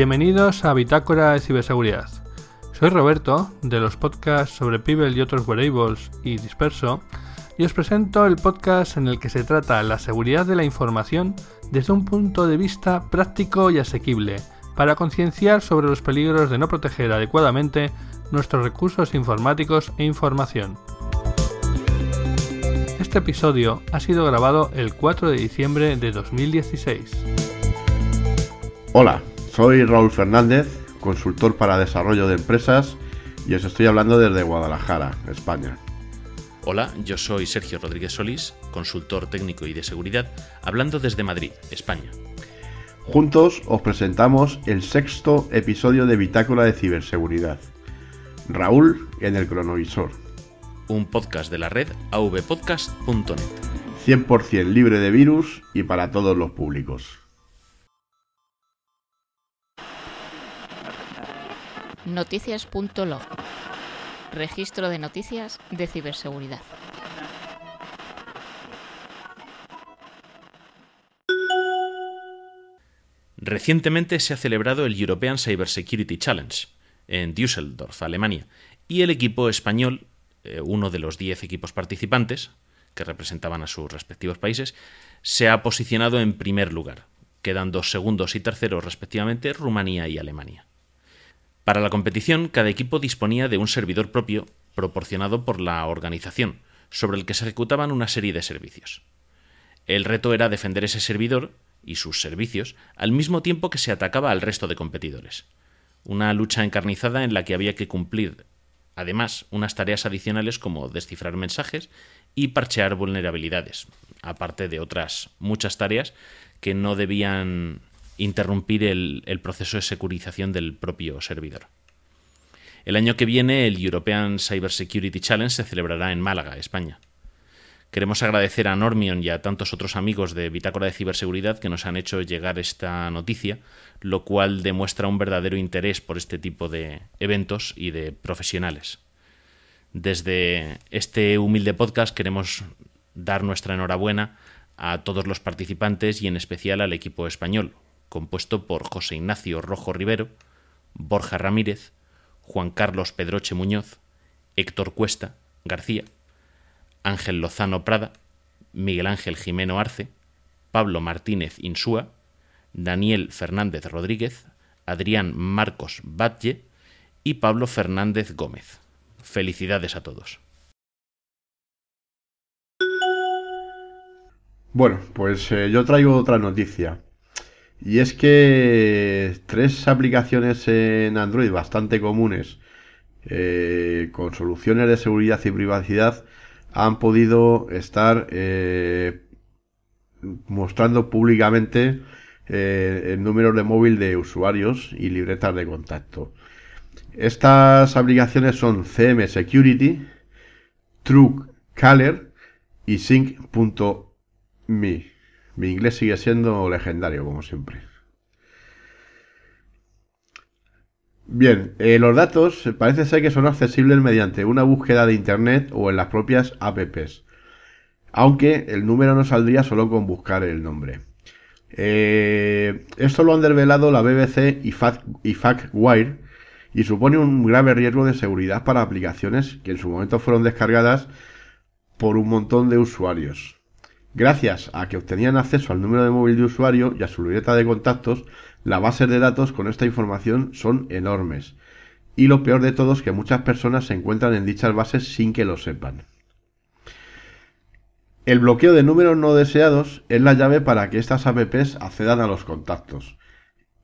Bienvenidos a Bitácora de Ciberseguridad. Soy Roberto, de los podcasts sobre Pibel y otros wearables y Disperso, y os presento el podcast en el que se trata la seguridad de la información desde un punto de vista práctico y asequible, para concienciar sobre los peligros de no proteger adecuadamente nuestros recursos informáticos e información. Este episodio ha sido grabado el 4 de diciembre de 2016. Hola, soy Raúl Fernández, consultor para desarrollo de empresas y os estoy hablando desde Guadalajara, España. Hola, yo soy Sergio Rodríguez Solís, consultor técnico y de seguridad, hablando desde Madrid, España. Juntos os presentamos el sexto episodio de Bitácora de Ciberseguridad. Raúl en el cronovisor. Un podcast de la red avpodcast.net. 100% libre de virus y para todos los públicos. Noticias.log. Registro de noticias de ciberseguridad. Recientemente se ha celebrado el European Cybersecurity Challenge en Düsseldorf, Alemania, y el equipo español, eh, uno de los 10 equipos participantes, que representaban a sus respectivos países, se ha posicionado en primer lugar, quedando segundos y terceros respectivamente Rumanía y Alemania. Para la competición, cada equipo disponía de un servidor propio proporcionado por la organización, sobre el que se ejecutaban una serie de servicios. El reto era defender ese servidor y sus servicios al mismo tiempo que se atacaba al resto de competidores. Una lucha encarnizada en la que había que cumplir, además, unas tareas adicionales como descifrar mensajes y parchear vulnerabilidades, aparte de otras muchas tareas que no debían interrumpir el, proceso de securización del propio servidor. El año que viene el European Cybersecurity Challenge se celebrará en Málaga, España. Queremos agradecer a Normion y a tantos otros amigos de Bitácora de Ciberseguridad que nos han hecho llegar esta noticia, lo cual demuestra un verdadero interés por este tipo de eventos y de profesionales. Desde este humilde podcast queremos dar nuestra enhorabuena a todos los participantes y en especial al equipo español, compuesto por José Ignacio Rojo Rivero, Borja Ramírez, Juan Carlos Pedroche Muñoz, Héctor Cuesta García, Ángel Lozano Prada, Miguel Ángel Jimeno Arce, Pablo Martínez Insúa, Daniel Fernández Rodríguez, Adrián Marcos Batlle y Pablo Fernández Gómez. Felicidades a todos. Bueno, pues eh, yo traigo otra noticia. Y es que tres aplicaciones en Android bastante comunes eh, con soluciones de seguridad y privacidad han podido estar eh, mostrando públicamente eh, el número de móvil de usuarios y libretas de contacto. Estas aplicaciones son CM Security, Caller y Sync.me. Mi inglés sigue siendo legendario, como siempre. Bien, eh, los datos parece ser que son accesibles mediante una búsqueda de Internet o en las propias apps, aunque el número no saldría solo con buscar el nombre. Eh, esto lo han desvelado la BBC y, y FactWire y supone un grave riesgo de seguridad para aplicaciones que en su momento fueron descargadas por un montón de usuarios. Gracias a que obtenían acceso al número de móvil de usuario y a su libreta de contactos, las bases de datos con esta información son enormes. Y lo peor de todo es que muchas personas se encuentran en dichas bases sin que lo sepan. El bloqueo de números no deseados es la llave para que estas apps accedan a los contactos.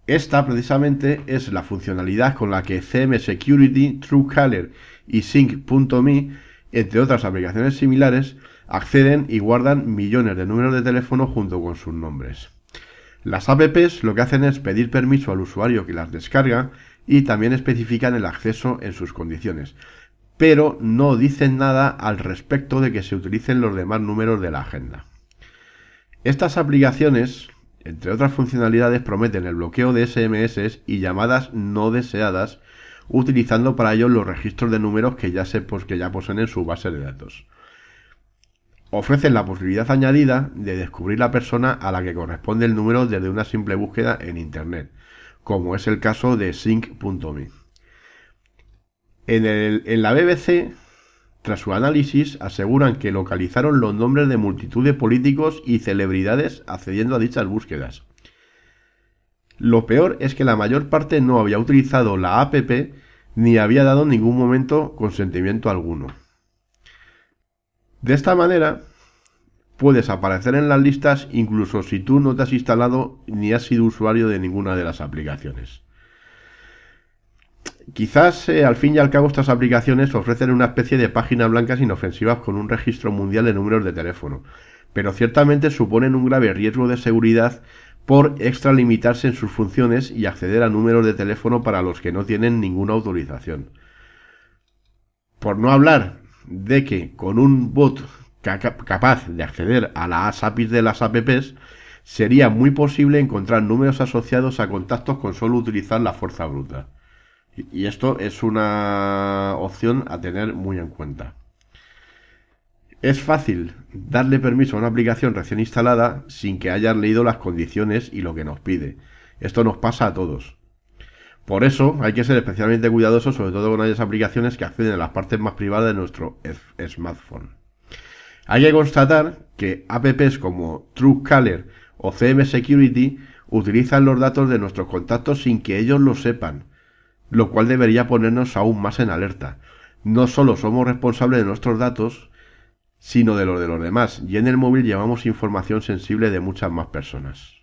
Esta precisamente es la funcionalidad con la que CM Security, Truecaller y Sync.me, entre otras aplicaciones similares, acceden y guardan millones de números de teléfono junto con sus nombres. Las apps lo que hacen es pedir permiso al usuario que las descarga y también especifican el acceso en sus condiciones, pero no dicen nada al respecto de que se utilicen los demás números de la agenda. Estas aplicaciones, entre otras funcionalidades, prometen el bloqueo de SMS y llamadas no deseadas, utilizando para ello los registros de números que ya, se, que ya poseen en su base de datos ofrecen la posibilidad añadida de descubrir la persona a la que corresponde el número desde una simple búsqueda en Internet, como es el caso de Sync.me. En, la BBC, tras su análisis, aseguran que localizaron los nombres de multitud de políticos y celebridades accediendo a dichas búsquedas. Lo peor es que la mayor parte no había utilizado la app ni había dado en ningún momento consentimiento alguno. De esta manera, puedes aparecer en las listas incluso si tú no te has instalado ni has sido usuario de ninguna de las aplicaciones. Quizás eh, al fin y al cabo estas aplicaciones ofrecen una especie de páginas blancas inofensivas con un registro mundial de números de teléfono, pero ciertamente suponen un grave riesgo de seguridad por extralimitarse en sus funciones y acceder a números de teléfono para los que no tienen ninguna autorización. Por no hablar de que con un bot capaz de acceder a las APIs de las apps, sería muy posible encontrar números asociados a contactos con solo utilizar la fuerza bruta. Y esto es una opción a tener muy en cuenta. Es fácil darle permiso a una aplicación recién instalada sin que hayas leído las condiciones y lo que nos pide. Esto nos pasa a todos. Por eso hay que ser especialmente cuidadosos, sobre todo con aquellas aplicaciones que acceden a las partes más privadas de nuestro smartphone. Hay que constatar que apps como Truecaller o CM Security utilizan los datos de nuestros contactos sin que ellos lo sepan, lo cual debería ponernos aún más en alerta. No solo somos responsables de nuestros datos, sino de los de los demás, y en el móvil llevamos información sensible de muchas más personas.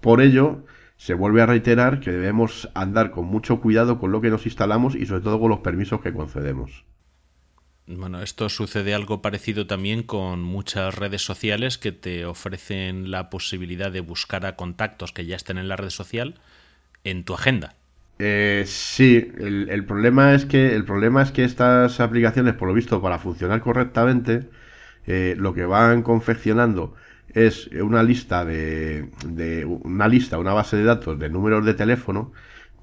Por ello, se vuelve a reiterar que debemos andar con mucho cuidado con lo que nos instalamos y sobre todo con los permisos que concedemos. Bueno, esto sucede algo parecido también con muchas redes sociales que te ofrecen la posibilidad de buscar a contactos que ya estén en la red social en tu agenda. Eh, sí, el, problema es que el problema es que estas aplicaciones, por lo visto, para funcionar correctamente, eh, lo que van confeccionando es una lista de, de, una lista, una base de datos de números de teléfono,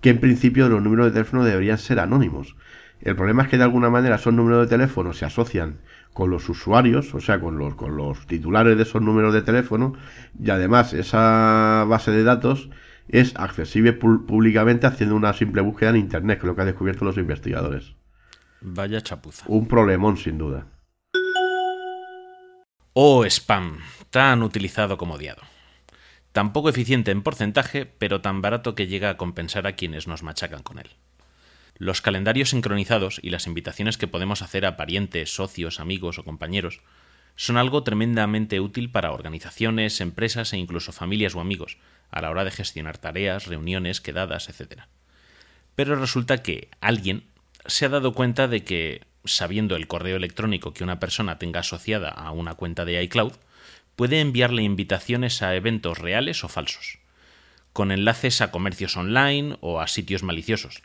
que en principio los números de teléfono deberían ser anónimos. El problema es que de alguna manera esos números de teléfono se asocian con los usuarios, o sea, con los, con los titulares de esos números de teléfono, y además esa base de datos es accesible públicamente haciendo una simple búsqueda en Internet, que es lo que han descubierto los investigadores. Vaya chapuza. Un problemón, sin duda. O spam, tan utilizado como odiado. Tan poco eficiente en porcentaje, pero tan barato que llega a compensar a quienes nos machacan con él. Los calendarios sincronizados y las invitaciones que podemos hacer a parientes, socios, amigos o compañeros son algo tremendamente útil para organizaciones, empresas e incluso familias o amigos, a la hora de gestionar tareas, reuniones, quedadas, etc. Pero resulta que alguien se ha dado cuenta de que, sabiendo el correo electrónico que una persona tenga asociada a una cuenta de iCloud, puede enviarle invitaciones a eventos reales o falsos, con enlaces a comercios online o a sitios maliciosos,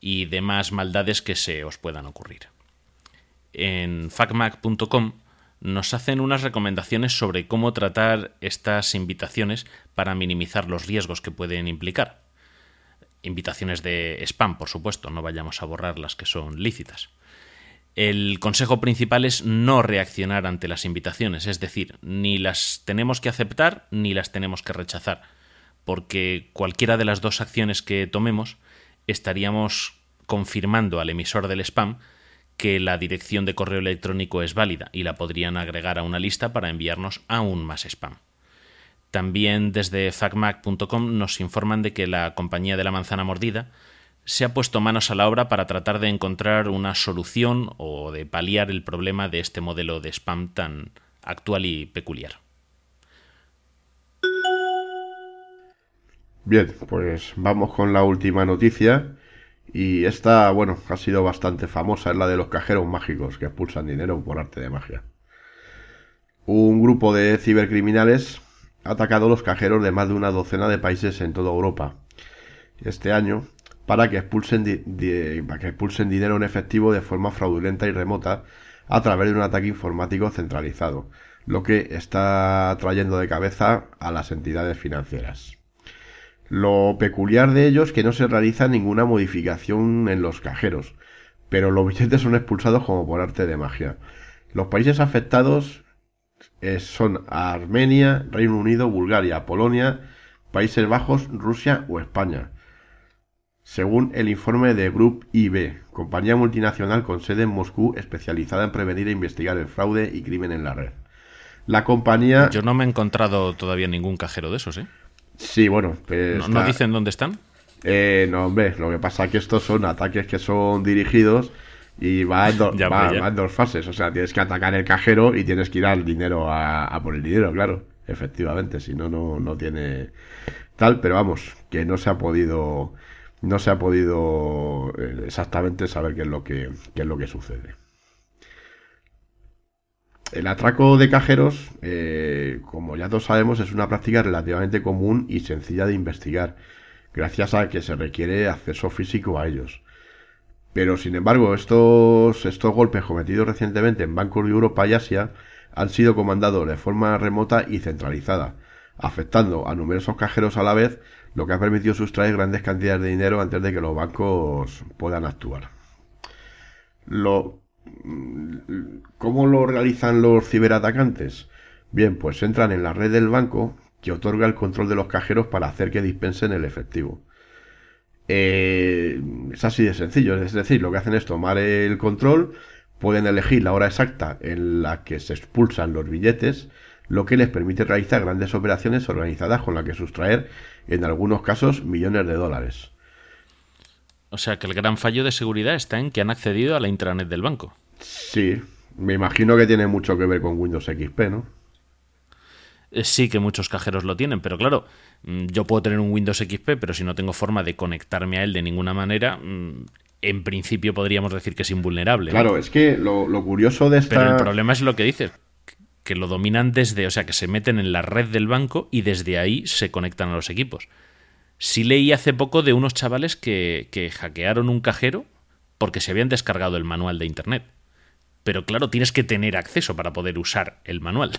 y demás maldades que se os puedan ocurrir. En facmac.com nos hacen unas recomendaciones sobre cómo tratar estas invitaciones para minimizar los riesgos que pueden implicar. Invitaciones de spam, por supuesto, no vayamos a borrar las que son lícitas. El consejo principal es no reaccionar ante las invitaciones, es decir, ni las tenemos que aceptar ni las tenemos que rechazar, porque cualquiera de las dos acciones que tomemos estaríamos confirmando al emisor del spam que la dirección de correo electrónico es válida y la podrían agregar a una lista para enviarnos aún más spam. También desde facmac.com nos informan de que la compañía de la manzana mordida se ha puesto manos a la obra para tratar de encontrar una solución o de paliar el problema de este modelo de spam tan actual y peculiar. Bien, pues vamos con la última noticia y esta, bueno, ha sido bastante famosa, es la de los cajeros mágicos que expulsan dinero por arte de magia. Un grupo de cibercriminales ha atacado los cajeros de más de una docena de países en toda Europa este año para que expulsen, para que expulsen dinero en efectivo de forma fraudulenta y remota a través de un ataque informático centralizado, lo que está trayendo de cabeza a las entidades financieras. Lo peculiar de ello es que no se realiza ninguna modificación en los cajeros, pero los billetes son expulsados como por arte de magia. Los países afectados eh, son Armenia, Reino Unido, Bulgaria, Polonia, Países Bajos, Rusia o España. Según el informe de Group IB, compañía multinacional con sede en Moscú especializada en prevenir e investigar el fraude y crimen en la red. La compañía... Yo no me he encontrado todavía ningún cajero de esos, ¿eh? Sí, bueno, pues ¿No, dicen dónde están? Eh, no, hombre, lo que pasa es que estos son ataques que son dirigidos y va en, dos fases. O sea, tienes que atacar el cajero y tienes que ir al dinero a, por el dinero, claro. Efectivamente, si no, no tiene tal, pero vamos, que no se ha podido no se ha podido eh, exactamente saber qué es lo que, qué es lo que sucede. El atraco de cajeros, eh, como ya todos sabemos, es una práctica relativamente común y sencilla de investigar, gracias a que se requiere acceso físico a ellos. Pero sin embargo, estos, estos golpes cometidos recientemente en bancos de Europa y Asia han sido comandados de forma remota y centralizada, afectando a numerosos cajeros a la vez, lo que ha permitido sustraer grandes cantidades de dinero antes de que los bancos puedan actuar. Lo, ¿Cómo lo realizan los ciberatacantes? Bien, pues entran en la red del banco que otorga el control de los cajeros para hacer que dispensen el efectivo. Eh, es así de sencillo, es decir, lo que hacen es tomar el control, pueden elegir la hora exacta en la que se expulsan los billetes, lo que les permite realizar grandes operaciones organizadas con las que sustraer, en algunos casos, millones de dólares. O sea que el gran fallo de seguridad está en que han accedido a la intranet del banco. Sí, me imagino que tiene mucho que ver con Windows XP, ¿no? Eh, sí que muchos cajeros lo tienen, pero claro, mm, yo puedo tener un Windows XP, pero si no tengo forma de conectarme a él de ninguna manera, mm, en principio podríamos decir que es invulnerable. Claro, es que lo, curioso de esta... Pero el problema es lo que dices, que lo dominan desde, o sea, que se meten en la red del banco y desde ahí se conectan a los equipos. Sí leí hace poco de unos chavales que, hackearon un cajero porque se habían descargado el manual de Internet. Pero claro, tienes que tener acceso para poder usar el manual.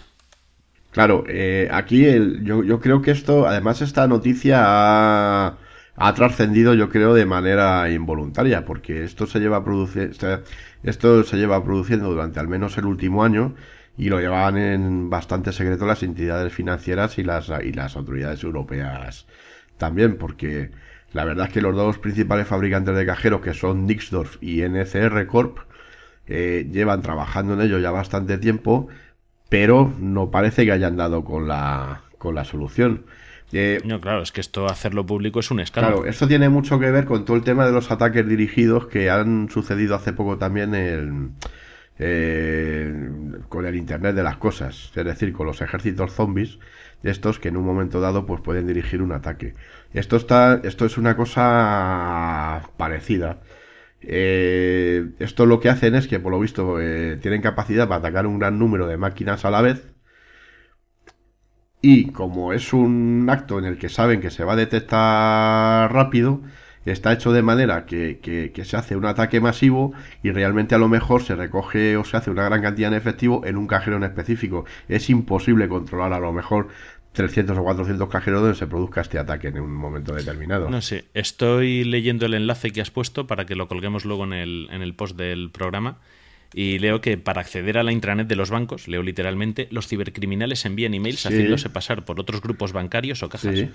Claro, eh, aquí yo, creo que esto, además esta noticia ha, trascendido, yo creo, de manera involuntaria, porque esto se lleva esto se lleva produciendo durante al menos el último año y lo llevaban en bastante secreto las entidades financieras y las, y las autoridades europeas también, porque la verdad es que los dos principales fabricantes de cajeros, que son Nixdorf y NCR Corp, eh, llevan trabajando en ello ya bastante tiempo, pero no parece que hayan dado con la, con la solución. Eh, no, claro, es que esto hacerlo público es un escándalo. Claro, esto tiene mucho que ver con todo el tema de los ataques dirigidos que han sucedido hace poco también en, eh, con el Internet de las cosas, es decir, con los ejércitos zombies estos que en un momento dado pues pueden dirigir un ataque. Esto está, esto es una cosa parecida. Eh, esto lo que hacen es que por lo visto eh, tienen capacidad para atacar un gran número de máquinas a la vez y como es un acto en el que saben que se va a detectar rápido, está hecho de manera que, se hace un ataque masivo y realmente a lo mejor se recoge o se hace una gran cantidad en efectivo en un cajero en específico. Es imposible controlar a lo mejor 300 o 400 cajeros donde se produzca este ataque en un momento determinado. No sé, estoy leyendo el enlace que has puesto para que lo colguemos luego en el, post del programa y leo que para acceder a la intranet de los bancos, leo literalmente, los cibercriminales envían emails haciéndose pasar por otros grupos bancarios o cajas.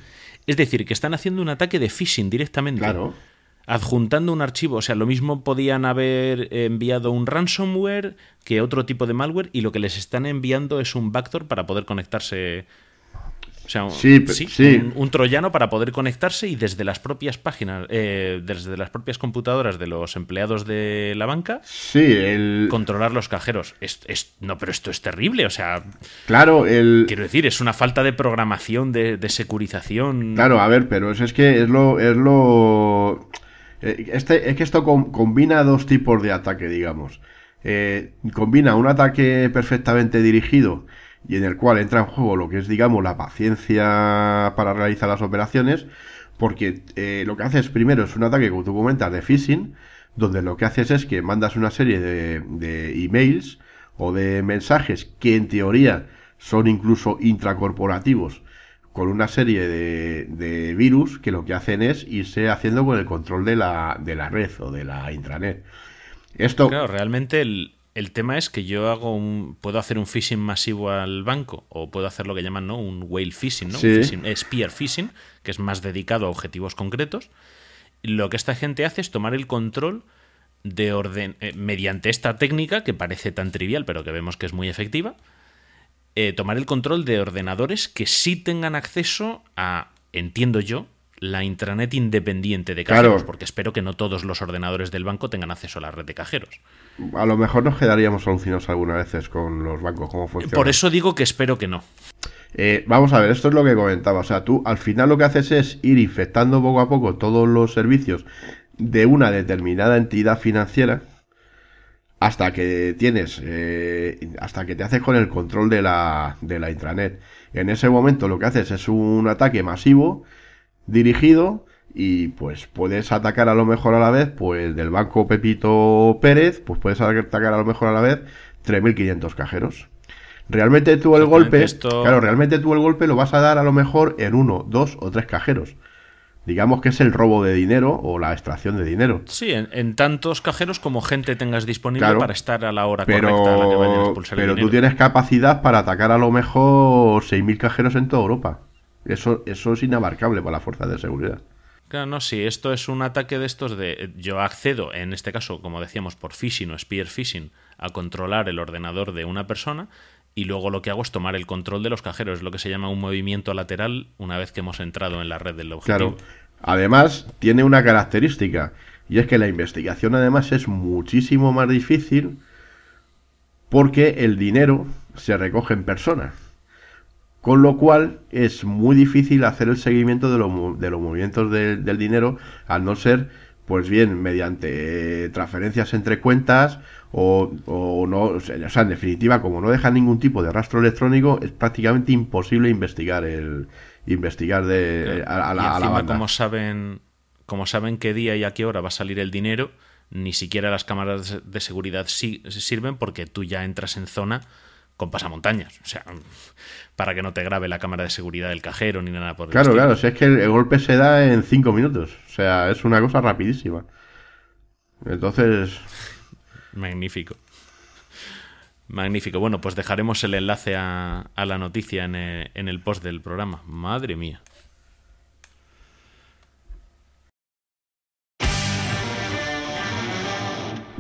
Es decir, que están haciendo un ataque de phishing directamente. Claro. Adjuntando un archivo. O sea, lo mismo podían haber enviado un ransomware que otro tipo de malware y lo que les están enviando es un backdoor para poder conectarse o sea, sí, Un, troyano para poder conectarse y desde las propias páginas, eh, desde las propias computadoras de los empleados de la banca, sí, controlar los cajeros. Es, no, pero esto es terrible, o sea... Claro, el... Quiero decir, es una falta de programación, de, securización. Claro, a ver, pero es, es que es lo... Es lo... Eh, este, es que esto combina dos tipos de ataque, digamos. Eh, combina un ataque perfectamente dirigido y en el cual entra en juego lo que es, digamos, la paciencia para realizar las operaciones, porque eh, lo que haces primero es un ataque, como tú comentas, de phishing, donde lo que haces es que mandas una serie de, de emails o de mensajes que en teoría son incluso intracorporativos con una serie de, de, virus que lo que hacen es irse haciendo con el control de la, de la red o de la intranet. Esto... Claro, realmente el, el tema es que yo hago un, puedo hacer un phishing masivo al banco o puedo hacer lo que llaman ¿no? un whale phishing, ¿no? Un phishing, spear phishing, que es más dedicado a objetivos concretos. Lo que esta gente hace es tomar el control de orden eh, mediante esta técnica que parece tan trivial, pero que vemos que es muy efectiva. eh, tomar el control de ordenadores que sí tengan acceso a, entiendo yo, la intranet independiente de cajeros, Claro. porque espero que no todos los ordenadores del banco tengan acceso a la red de cajeros. A lo mejor nos quedaríamos alucinados algunas veces con los bancos, cómo funciona. Por eso digo que espero que no. Eh, vamos a ver, esto es lo que comentaba. O sea, tú al final lo que haces es ir infectando poco a poco todos los servicios de una determinada entidad financiera hasta que tienes, eh, hasta que te haces con el control de la, de la intranet. En ese momento lo que haces es un ataque masivo, dirigido, y pues puedes atacar a lo mejor a la vez, pues del banco Pepito Pérez, pues puedes atacar a lo mejor a la vez 3.500 cajeros. Realmente tú el golpe, esto- claro, realmente tú el golpe lo vas a dar a lo mejor en uno, dos o tres cajeros. Digamos que es el robo de dinero o la extracción de dinero. Sí, en, en tantos cajeros como gente tengas disponible Claro. para estar a la hora correcta a la que vayan a Pero, expulsar pero el tú tienes capacidad para atacar a lo mejor 6.000 cajeros en toda Europa. Eso, eso es inabarcable para las fuerzas de seguridad. Claro, no, sí, esto es un ataque de estos de eh, yo accedo, en este caso, como decíamos, por phishing o spear phishing, a controlar el ordenador de una persona y luego lo que hago es tomar el control de los cajeros, es lo que se llama un movimiento lateral una vez que hemos entrado en la red del objetivo. Claro. Además, tiene una característica. Y es que la investigación además es muchísimo más difícil porque el dinero se recoge en persona. Con lo cual es muy difícil hacer el seguimiento de, los mo- de los movimientos de- del dinero, al no ser, pues bien, mediante eh, transferencias entre cuentas o, o no, o sea, en definitiva, como no deja ningún tipo de rastro electrónico, es prácticamente imposible investigar el investigar de a, a la, y a la encima, banda. como saben, como saben qué día y a qué hora va a salir el dinero, ni siquiera las cámaras de seguridad si- sirven porque tú ya entras en zona con pasamontañas. O sea, para que no te grabe la cámara de seguridad del cajero ni nada por el Claro, estilo. claro, si es que el, el golpe se da en cinco minutos. O sea, es una cosa rapidísima. Entonces, Magnífico. Magnífico. Bueno, pues dejaremos el enlace a, a la noticia en el, en el post del programa. Madre mía.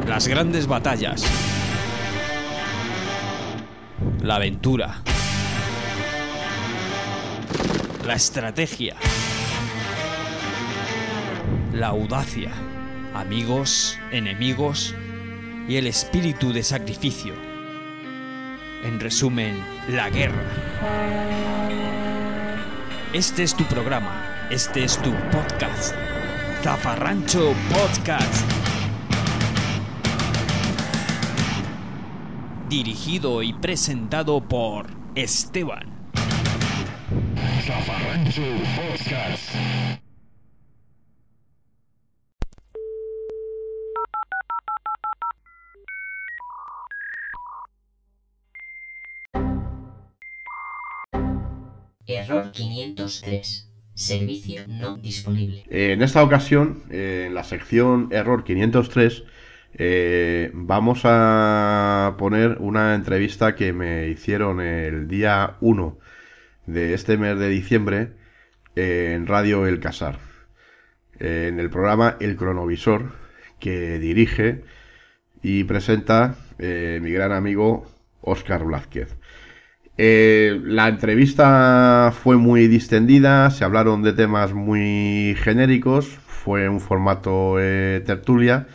Las grandes batallas. La aventura. La estrategia. La audacia. Amigos, enemigos y el espíritu de sacrificio. En resumen, la guerra. Este es tu programa. Este es tu podcast. Zafarrancho Podcast. Dirigido y presentado por Esteban. Error 503. Servicio no disponible. eh, en esta ocasión, eh, en la sección Error 503, eh, vamos a poner una entrevista que me hicieron el día 1 de este mes de diciembre en Radio El Casar. eh, en el programa El Cronovisor, que dirige y presenta eh, mi gran amigo Óscar Blázquez. La entrevista fue muy distendida, se hablaron de temas muy genéricos, fue un formato tertulia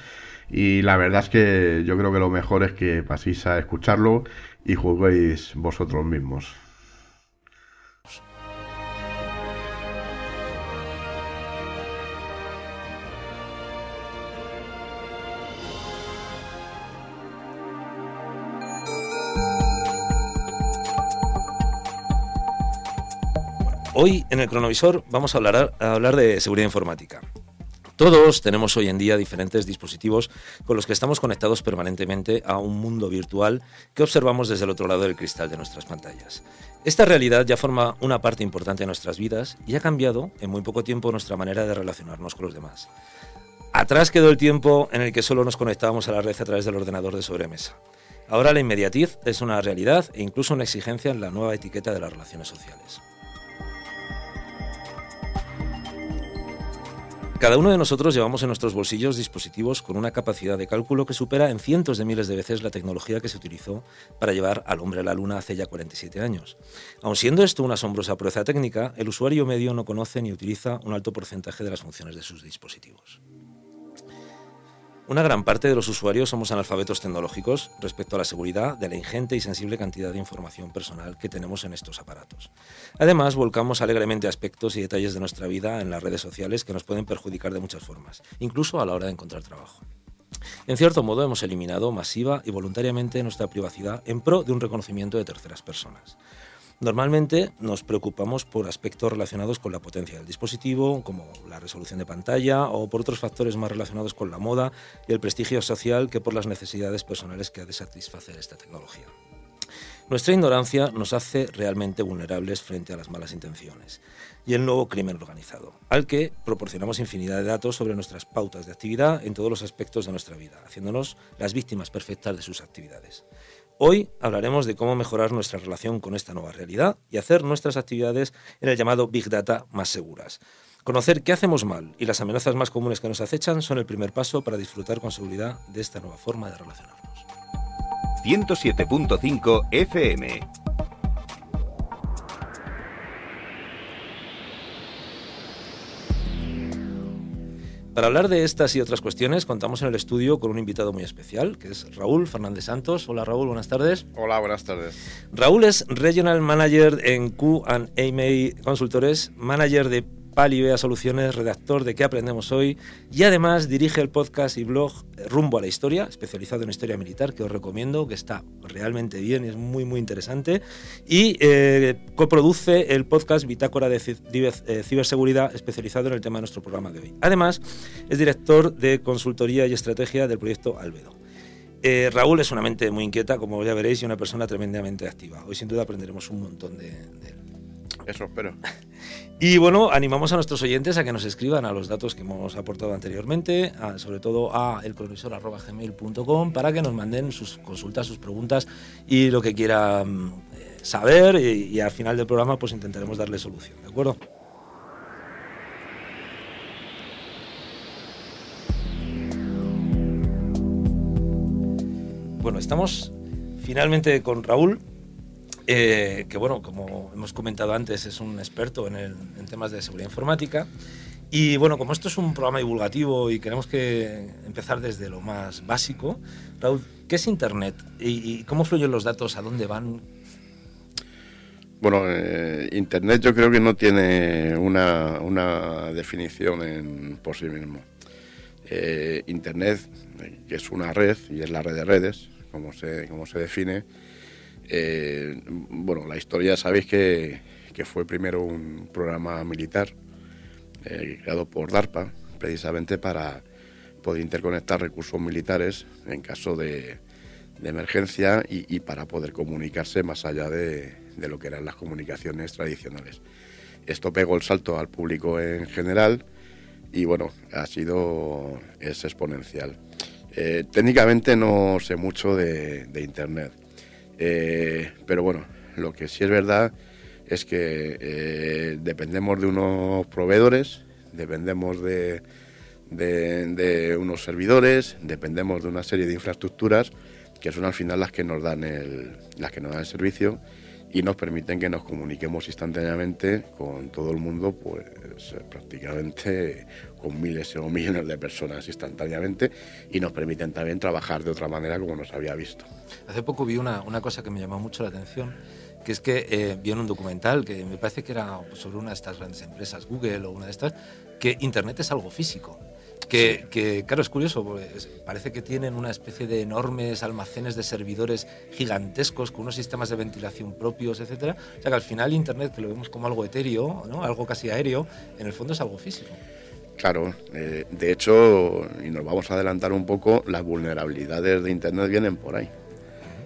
y la verdad es que yo creo que lo mejor es que paséis a escucharlo y juguéis vosotros mismos. Hoy en el cronovisor vamos a hablar, a hablar de seguridad informática. Todos tenemos hoy en día diferentes dispositivos con los que estamos conectados permanentemente a un mundo virtual que observamos desde el otro lado del cristal de nuestras pantallas. Esta realidad ya forma una parte importante de nuestras vidas y ha cambiado en muy poco tiempo nuestra manera de relacionarnos con los demás. Atrás quedó el tiempo en el que solo nos conectábamos a la red a través del ordenador de sobremesa. Ahora la inmediatez es una realidad e incluso una exigencia en la nueva etiqueta de las relaciones sociales. Cada uno de nosotros llevamos en nuestros bolsillos dispositivos con una capacidad de cálculo que supera en cientos de miles de veces la tecnología que se utilizó para llevar al hombre a la Luna hace ya 47 años. Aun siendo esto una asombrosa proeza técnica, el usuario medio no conoce ni utiliza un alto porcentaje de las funciones de sus dispositivos. Una gran parte de los usuarios somos analfabetos tecnológicos respecto a la seguridad de la ingente y sensible cantidad de información personal que tenemos en estos aparatos. Además, volcamos alegremente aspectos y detalles de nuestra vida en las redes sociales que nos pueden perjudicar de muchas formas, incluso a la hora de encontrar trabajo. En cierto modo, hemos eliminado masiva y voluntariamente nuestra privacidad en pro de un reconocimiento de terceras personas. Normalmente nos preocupamos por aspectos relacionados con la potencia del dispositivo, como la resolución de pantalla, o por otros factores más relacionados con la moda y el prestigio social que por las necesidades personales que ha de satisfacer esta tecnología. Nuestra ignorancia nos hace realmente vulnerables frente a las malas intenciones y el nuevo crimen organizado, al que proporcionamos infinidad de datos sobre nuestras pautas de actividad en todos los aspectos de nuestra vida, haciéndonos las víctimas perfectas de sus actividades. Hoy hablaremos de cómo mejorar nuestra relación con esta nueva realidad y hacer nuestras actividades en el llamado Big Data más seguras. Conocer qué hacemos mal y las amenazas más comunes que nos acechan son el primer paso para disfrutar con seguridad de esta nueva forma de relacionarnos. 107.5 FM Para hablar de estas y otras cuestiones, contamos en el estudio con un invitado muy especial, que es Raúl Fernández Santos. Hola Raúl, buenas tardes. Hola, buenas tardes. Raúl es Regional Manager en Q&A Consultores, manager de Palivea Soluciones, redactor de ¿Qué aprendemos hoy? Y además dirige el podcast y blog Rumbo a la Historia, especializado en historia militar, que os recomiendo, que está realmente bien y es muy, muy interesante. Y eh, coproduce el podcast Bitácora de eh, Ciberseguridad, especializado en el tema de nuestro programa de hoy. Además, es director de consultoría y estrategia del proyecto Albedo. Eh, Raúl es una mente muy inquieta, como ya veréis, y una persona tremendamente activa. Hoy sin duda aprenderemos un montón de, de él. Eso espero. Y bueno, animamos a nuestros oyentes a que nos escriban a los datos que hemos aportado anteriormente, sobre todo a elcronisor.gmail.com para que nos manden sus consultas, sus preguntas y lo que quieran eh, saber y, y al final del programa pues intentaremos darle solución, ¿de acuerdo? Bueno, estamos finalmente con Raúl, eh, que bueno, como hemos comentado antes, es un experto en, el, en, temas de seguridad informática. Y bueno, como esto es un programa divulgativo y queremos que empezar desde lo más básico, Raúl, ¿qué es Internet? ¿Y, y cómo fluyen los datos? ¿A dónde van? Bueno, eh, Internet yo creo que no tiene una, una definición por sí mismo. Eh, Internet, que es una red, y es la red de redes, como se, como se define, eh, bueno, la historia sabéis que, fue primero un programa militar eh, creado por DARPA, precisamente para poder interconectar recursos militares en caso de, emergencia y, para poder comunicarse más allá de, lo que eran las comunicaciones tradicionales. Esto pegó el salto al público en general y bueno, ha sido es exponencial. Eh, técnicamente no sé mucho de Internet eh, pero bueno, lo que sí es verdad es que eh, dependemos de unos proveedores, dependemos de, de, unos servidores, dependemos de una serie de infraestructuras que son al final las que nos dan el, las que nos dan el servicio y nos permiten que nos comuniquemos instantáneamente con todo el mundo, pues prácticamente con miles o millones de personas instantáneamente y nos permiten también trabajar de otra manera como nos había visto. Hace poco vi una, una cosa que me llamó mucho la atención, que es que eh, vi en un documental que me parece que era sobre una de estas grandes empresas, Google o una de estas, que Internet es algo físico. Que, sí. que, claro, es curioso, porque parece que tienen una especie de enormes almacenes de servidores gigantescos con unos sistemas de ventilación propios, etcétera. O sea que al final Internet, que lo vemos como algo etéreo, ¿no? algo casi aéreo, en el fondo es algo físico. Claro, eh, de hecho, y nos vamos a adelantar un poco, las vulnerabilidades de Internet vienen por ahí.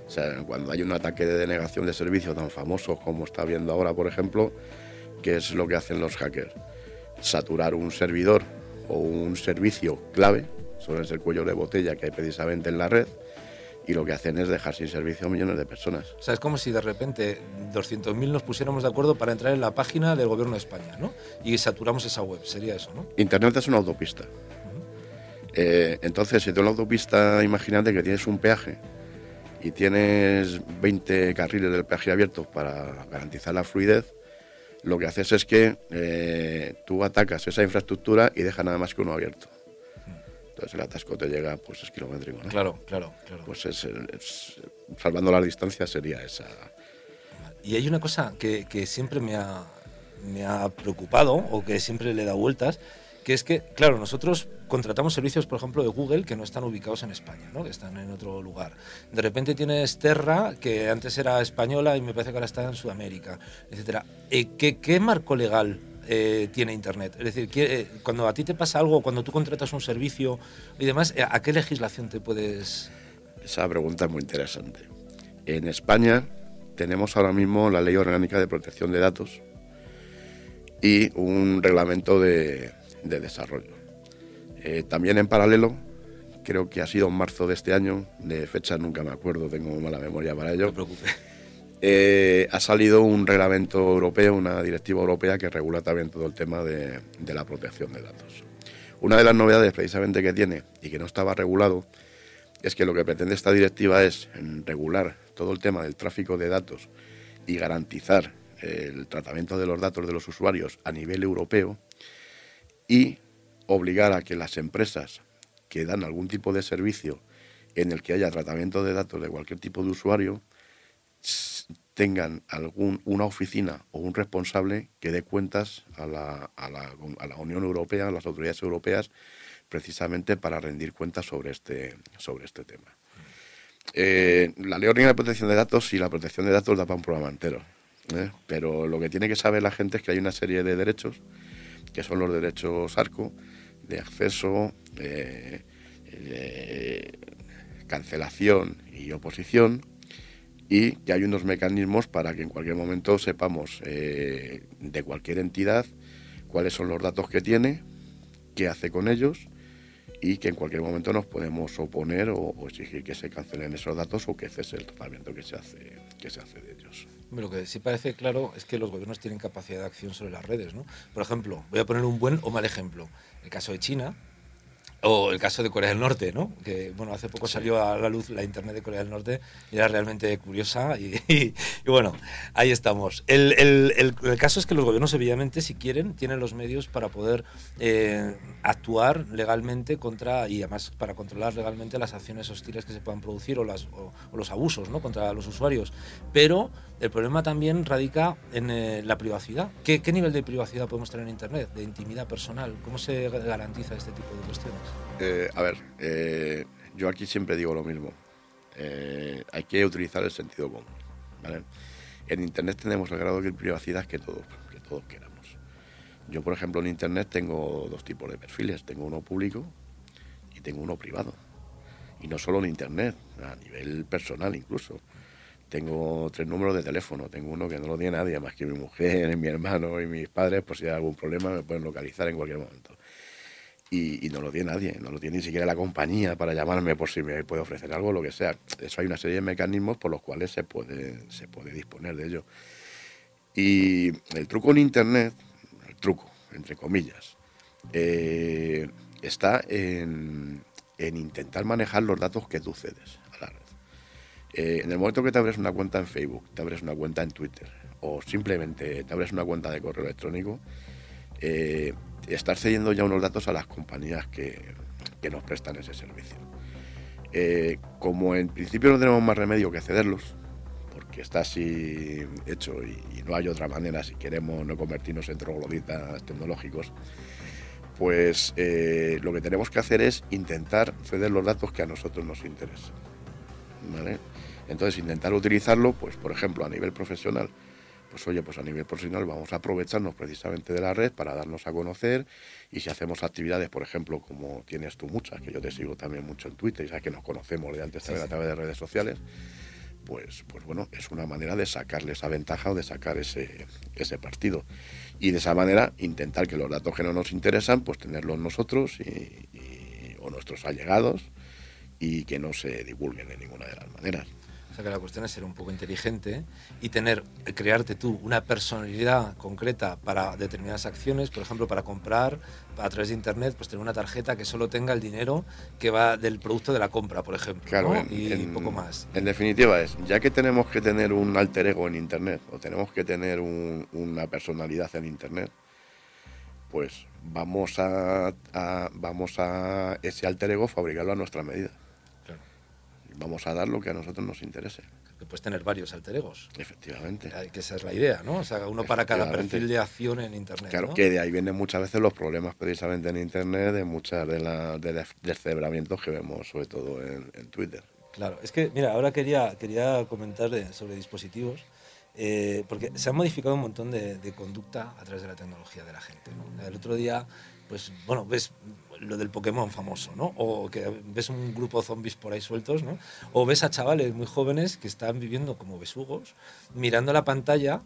O sea, cuando hay un ataque de denegación de servicio tan famoso como está viendo ahora, por ejemplo, ¿qué es lo que hacen los hackers? Saturar un servidor o un servicio clave, suele ser el cuello de botella que hay precisamente en la red, y lo que hacen es dejar sin servicio a millones de personas. O sea, es como si de repente 200.000 nos pusiéramos de acuerdo para entrar en la página del gobierno de España, ¿no? Y saturamos esa web, sería eso, ¿no? Internet es una autopista. Eh, entonces, si tú en la autopista, imagínate que tienes un peaje y tienes 20 carriles del peaje abiertos para garantizar la fluidez, lo que haces es que eh, tú atacas esa infraestructura y dejas nada más que uno abierto. Entonces el atasco te llega, pues es kilométrico, ¿no? Claro, claro, claro. Pues es, es- salvando las distancias sería esa. Y hay una cosa que, que siempre me ha, me ha preocupado o que siempre le da vueltas, que es que, claro, nosotros contratamos servicios, por ejemplo, de Google que no están ubicados en España, ¿no? que están en otro lugar. De repente tienes Terra, que antes era española y me parece que ahora está en Sudamérica, etc. ¿qué, ¿Qué marco legal eh, tiene Internet? Es decir, ¿qué- eh, cuando a ti te pasa algo, cuando tú contratas un servicio y demás, eh, ¿a qué legislación te puedes...? Esa pregunta es muy interesante. En España tenemos ahora mismo la Ley Orgánica de Protección de Datos y un reglamento de, de desarrollo. Eh, también en paralelo, creo que ha sido en marzo de este año, de fecha nunca me acuerdo, tengo mala memoria para No ello, te preocupes. eh, ha salido un reglamento europeo, una directiva europea que regula también todo el tema de, de la protección de datos. Una de las novedades precisamente que tiene y que no estaba regulado es que lo que pretende esta directiva es regular todo el tema del tráfico de datos y garantizar el tratamiento de los datos de los usuarios a nivel europeo y obligar a que las empresas que dan algún tipo de servicio en el que haya tratamiento de datos de cualquier tipo de usuario tengan algún, una oficina o un responsable que dé cuentas a la, a la- a la Unión Europea, a las autoridades europeas, precisamente para rendir cuentas sobre este, sobre este tema. Eh, la Ley Orgánica de Protección de Datos y la protección de datos da para un programa entero. ¿eh? Pero lo que tiene que saber la gente es que hay una serie de derechos, que son los derechos ARCO, de acceso, eh, cancelación y oposición, y que hay unos mecanismos para que en cualquier momento sepamos eh, de cualquier entidad cuáles son los datos que tiene, qué hace con ellos y que en cualquier momento nos podemos oponer o, exigir que se cancelen esos datos o que cese el tratamiento que se hace, que se hace de. Lo que sí parece claro es que los gobiernos tienen capacidad de acción sobre las redes, ¿no? Por ejemplo, voy a poner un buen o mal ejemplo. El caso de China o el caso de Corea del Norte, ¿no? Que, bueno, hace poco salió a la luz la Internet de Corea del Norte y era realmente curiosa y, y- y bueno, ahí estamos. El, el- el- el caso es que los gobiernos, evidentemente, si quieren, tienen los medios para poder eh, actuar legalmente contra, y además para controlar legalmente las acciones hostiles que se puedan producir o, las, o, o los abusos, ¿no? Contra los usuarios. Pero el problema también radica en eh, la privacidad. ¿Qué, qué nivel de privacidad podemos tener en Internet? De intimidad personal. ¿Cómo se garantiza este tipo de cuestiones? Eh, a ver, eh, yo aquí siempre digo lo mismo. Eh, hay que utilizar el sentido común. ¿vale? En Internet tenemos el grado de privacidad que todos, que todos queramos. Yo, por ejemplo, en Internet tengo dos tipos de perfiles. Tengo uno público y tengo uno privado. Y no solo en Internet, a nivel personal incluso. Tengo tres números de teléfono. Tengo uno que no lo tiene nadie más que mi mujer, mi hermano y mis padres. Por si hay algún problema me pueden localizar en cualquier momento y, no lo tiene nadie, no lo tiene ni siquiera la compañía para llamarme por si me puede ofrecer algo, lo que sea. Eso hay una serie de mecanismos por los cuales se puede, disponer de ello. Y el truco en Internet, el truco, entre comillas, eh, está en, en intentar manejar los datos que tú cedes. Eh, en el momento que te abres una cuenta en Facebook, te abres una cuenta en Twitter o simplemente te abres una cuenta de correo electrónico, eh, estás cediendo ya unos datos a las compañías que, nos prestan ese servicio. Eh, como en principio no tenemos más remedio que cederlos, porque está así hecho y, y no hay otra manera si queremos no convertirnos en trogloditas tecnológicos, pues eh, lo que tenemos que hacer es intentar ceder los datos que a nosotros nos interesan. ¿Vale? Entonces intentar utilizarlo, pues por ejemplo a nivel profesional, pues oye, pues a nivel profesional vamos a aprovecharnos precisamente de la red para darnos a conocer y si hacemos actividades, por ejemplo, como tienes tú muchas, que yo te sigo también mucho en Twitter y sabes que nos conocemos de antes también a través de redes sociales, pues, pues bueno, es una manera de sacarle esa ventaja o de sacar ese, ese partido. Y de esa manera intentar que los datos que no nos interesan, pues tenerlos nosotros y, y- o nuestros allegados y que no se divulguen de ninguna de las maneras. O sea que la cuestión es ser un poco inteligente y tener, crearte tú una personalidad concreta para determinadas acciones, por ejemplo, para comprar a través de internet, pues tener una tarjeta que solo tenga el dinero que va del producto de la compra, por ejemplo, Claro, ¿no? en- y en- poco más. En definitiva es, ya que tenemos que tener un alter ego en Internet o tenemos que tener un- una personalidad en Internet, pues vamos a, a- vamos a ese alter ego fabricarlo a nuestra medida. Vamos a dar lo que a nosotros nos interese, Que puedes tener varios alter egos. efectivamente. Que esa es la idea, ¿no? O sea, uno para cada perfil de acción en internet. Claro, ¿no? que de ahí vienen muchas veces los problemas precisamente en Internet, de muchas de las de des- descebramientos que vemos sobre todo en, en Twitter. Claro, es que, mira, ahora quería, quería comentar sobre dispositivos, eh, porque se ha modificado un montón de, de conducta a través de la tecnología de la gente. ¿no? El otro día, pues, bueno, ves lo del Pokémon famoso, ¿no? O que ves un grupo de zombies por ahí sueltos, ¿no? O ves a chavales muy jóvenes que están viviendo como besugos, mirando la pantalla,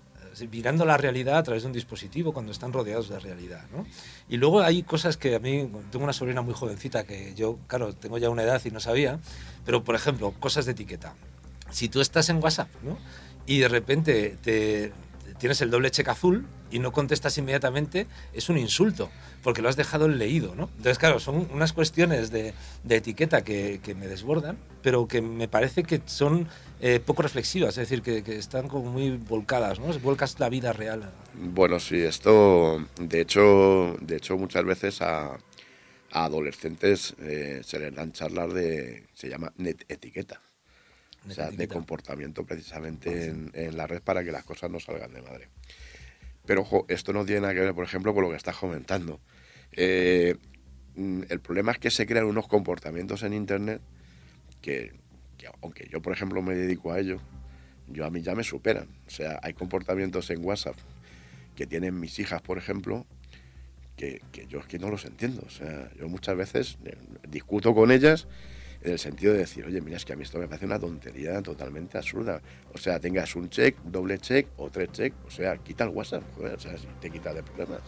mirando la realidad a través de un dispositivo cuando están rodeados de realidad, ¿no? Y luego hay cosas que a mí, tengo una sobrina muy jovencita que yo, claro, tengo ya una edad y no sabía, pero por ejemplo, cosas de etiqueta. Si tú estás en WhatsApp, ¿no? Y de repente te, tienes el doble check azul y no contestas inmediatamente, es un insulto, porque lo has dejado en leído, ¿no? Entonces, claro, son unas cuestiones de, de etiqueta que, que me desbordan, pero que me parece que son eh, poco reflexivas, es decir, que, que están como muy volcadas, ¿no? Volcas la vida real. Bueno, sí, esto, de hecho, de hecho muchas veces a, a adolescentes eh, se les dan charlas de, se llama net etiqueta, o sea, de comportamiento precisamente en, en la red para que las cosas no salgan de madre. Pero ojo, esto no tiene nada que ver, por ejemplo, con lo que estás comentando. Eh, mm, el problema es que se crean unos comportamientos en Internet que, que aunque yo, por ejemplo, me dedico a ello, yo a mí ya me superan. O sea, hay comportamientos en WhatsApp que tienen mis hijas, por ejemplo, que, que yo es que no los entiendo. O sea, yo muchas veces eh, discuto con ellas en el sentido de decir, oye, mira, es que a mí esto me parece una tontería totalmente absurda. O sea, tengas un check, doble check o tres check, o sea, quita el WhatsApp, joder, o sea, te quita de problemas.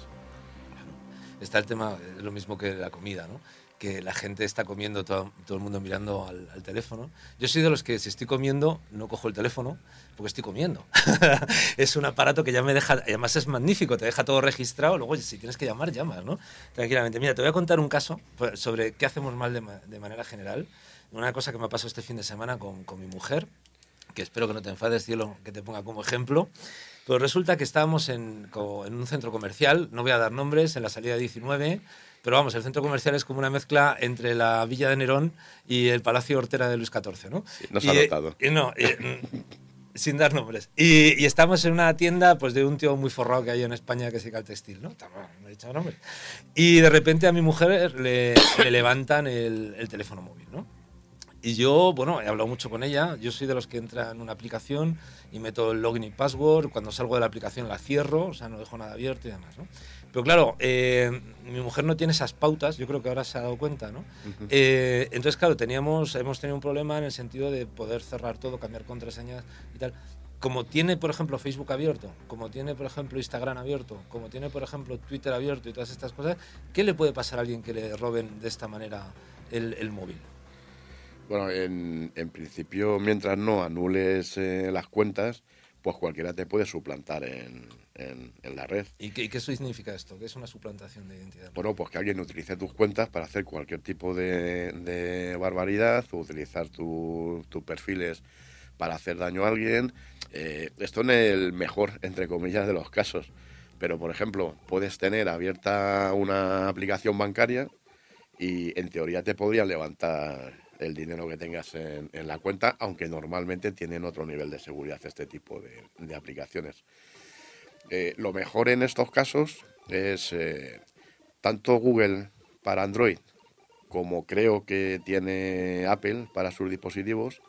Está el tema, es lo mismo que la comida, ¿no? Que la gente está comiendo, todo, todo el mundo mirando al, al teléfono. Yo soy de los que si estoy comiendo, no cojo el teléfono porque estoy comiendo. es un aparato que ya me deja, además es magnífico, te deja todo registrado, luego si tienes que llamar, llamas, ¿no? Tranquilamente. Mira, te voy a contar un caso pues, sobre qué hacemos mal de, de manera general. Una cosa que me ha pasado este fin de semana con, con mi mujer, que espero que no te enfades, cielo, que te ponga como ejemplo. Pues resulta que estábamos en, en un centro comercial, no voy a dar nombres, en la salida 19, pero vamos, el centro comercial es como una mezcla entre la Villa de Nerón y el Palacio Hortera de Luis XIV, ¿no? nos Y, ha eh, notado. y no, mm, sin dar nombres. Y, y estamos en una tienda pues, de un tío muy forrado que hay en España que se dedica al textil, ¿no? No he dicho nombres. Y de repente a mi mujer le, le levantan el, el teléfono móvil, ¿no? Y yo, bueno, he hablado mucho con ella. Yo soy de los que entra en una aplicación y meto el login y password. Cuando salgo de la aplicación la cierro, o sea, no dejo nada abierto y demás, ¿no? Pero claro, eh, mi mujer no tiene esas pautas, yo creo que ahora se ha dado cuenta, ¿no? Eh, entonces, claro, teníamos, hemos tenido un problema en el sentido de poder cerrar todo, cambiar contraseñas y tal. Como tiene, por ejemplo, Facebook abierto, como tiene, por ejemplo, Instagram abierto, como tiene, por ejemplo, Twitter abierto y todas estas cosas, ¿qué le puede pasar a alguien que le roben de esta manera el, el móvil? Bueno, en, en principio, mientras no anules eh, las cuentas, pues cualquiera te puede suplantar en, en- en la red. ¿Y qué, y qué significa esto? ¿Qué es una suplantación de identidad? Bueno, pues que alguien utilice tus cuentas para hacer cualquier tipo de, de barbaridad o utilizar tu- tus perfiles para hacer daño a alguien. Eh, esto en el mejor, entre comillas, de los casos. Pero, por ejemplo, puedes tener abierta una aplicación bancaria y en teoría te podrían levantar el dinero que tengas en, la cuenta, aunque normalmente tienen otro nivel de seguridad este tipo de, aplicaciones. Eh, lo mejor en estos casos es eh, tanto Google para Android como creo que tiene Apple para sus dispositivos,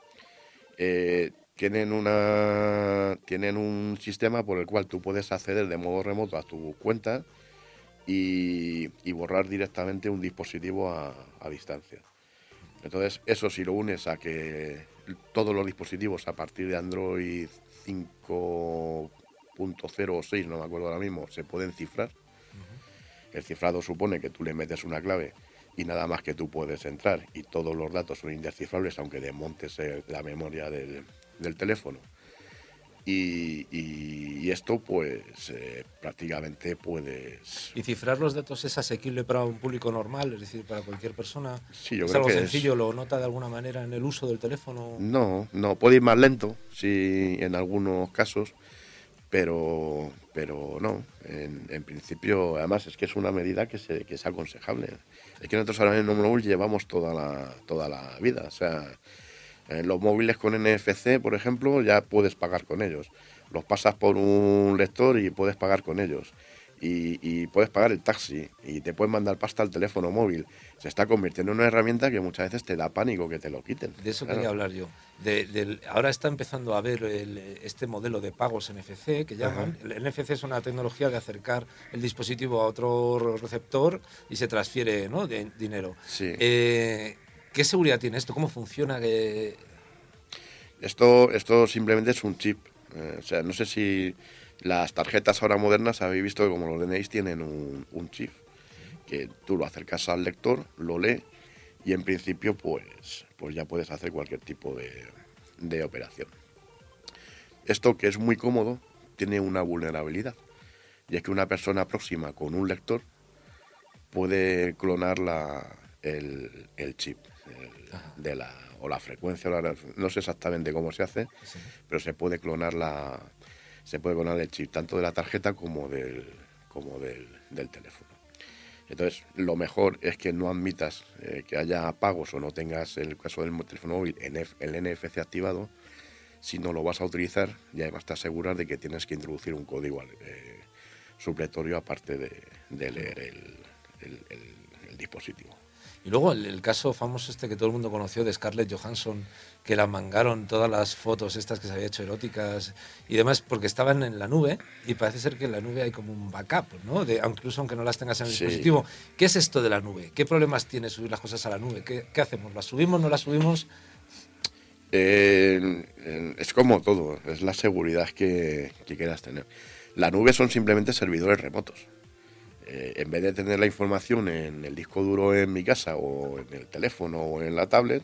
eh, tienen, una, tienen un sistema por el cual tú puedes acceder de modo remoto a tu cuenta y, borrar directamente un dispositivo a distancia. Entonces, eso si lo unes a que todos los dispositivos a partir de Android 5.0 o 6, no me acuerdo ahora mismo, se pueden cifrar. El cifrado supone que tú le metes una clave y nada más que tú puedes entrar y todos los datos son indescifrables aunque desmontes la memoria del, del teléfono. Y, y- y esto pues eh, prácticamente puedes... ¿Y cifrar los datos es asequible para un público normal? Es decir, para cualquier persona. Sí, yo ¿Es creo algo que es- sencillo? ¿Lo nota de alguna manera en el uso del teléfono? No, no, puede ir más lento, sí, en algunos casos, pero, pero no. En, en principio, además, es que es una medida que, se, que es aconsejable. Es que nosotros ahora en móvil llevamos toda la, toda la vida. O sea, en los móviles con NFC, por ejemplo, ya puedes pagar con ellos. Los pasas por un lector y puedes pagar con ellos. Y, y puedes pagar el taxi y te puedes mandar pasta al teléfono móvil. Se está convirtiendo en una herramienta que muchas veces te da pánico que te lo quiten. De eso Claro. quería hablar yo. De- ahora está empezando a ver el- este modelo de pagos NFC que llaman. El NFC es una tecnología de acercar el dispositivo a otro receptor y se transfiere ¿no? de, dinero. Sí. Eh, ¿Qué seguridad tiene esto? ¿Cómo funciona? Esto, esto simplemente es un chip. Eh, o sea, no sé si las tarjetas ahora modernas habéis visto que como los DNIs tienen un, chip. Que tú lo acercas al lector, lo lee y en principio pues, pues ya puedes hacer cualquier tipo de, operación. Esto que es muy cómodo tiene una vulnerabilidad. Y es que una persona próxima con un lector puede clonar la, el chip el- de la, o la frecuencia, la- no sé exactamente cómo se hace, pero se puede clonar la se puede clonar el chip tanto de la tarjeta como del como del, del teléfono. Entonces, lo mejor es que no admitas eh, que haya pagos o no tengas, en el caso del teléfono móvil, el NFC activado. Si no lo vas a utilizar, y además te aseguras de que tienes que introducir un código eh, supletorio aparte de, de leer el, el- el- el dispositivo. Y luego el, el caso famoso este que todo el mundo conoció de Scarlett Johansson, que la mangaron todas las fotos estas que se había hecho eróticas y demás, porque estaban en la nube y parece ser que en la nube hay como un backup, ¿no? De, incluso aunque no las tengas en el Sí. dispositivo. ¿Qué es esto de la nube? ¿Qué problemas tiene subir las cosas a la nube? ¿Qué, qué hacemos? ¿Las subimos? ¿No las subimos? Eh, eh, es como todo, es la seguridad que, que quieras tener. La nube son simplemente servidores remotos. Eh, en vez de tener la información en el disco duro en mi casa o en el teléfono o en la tablet,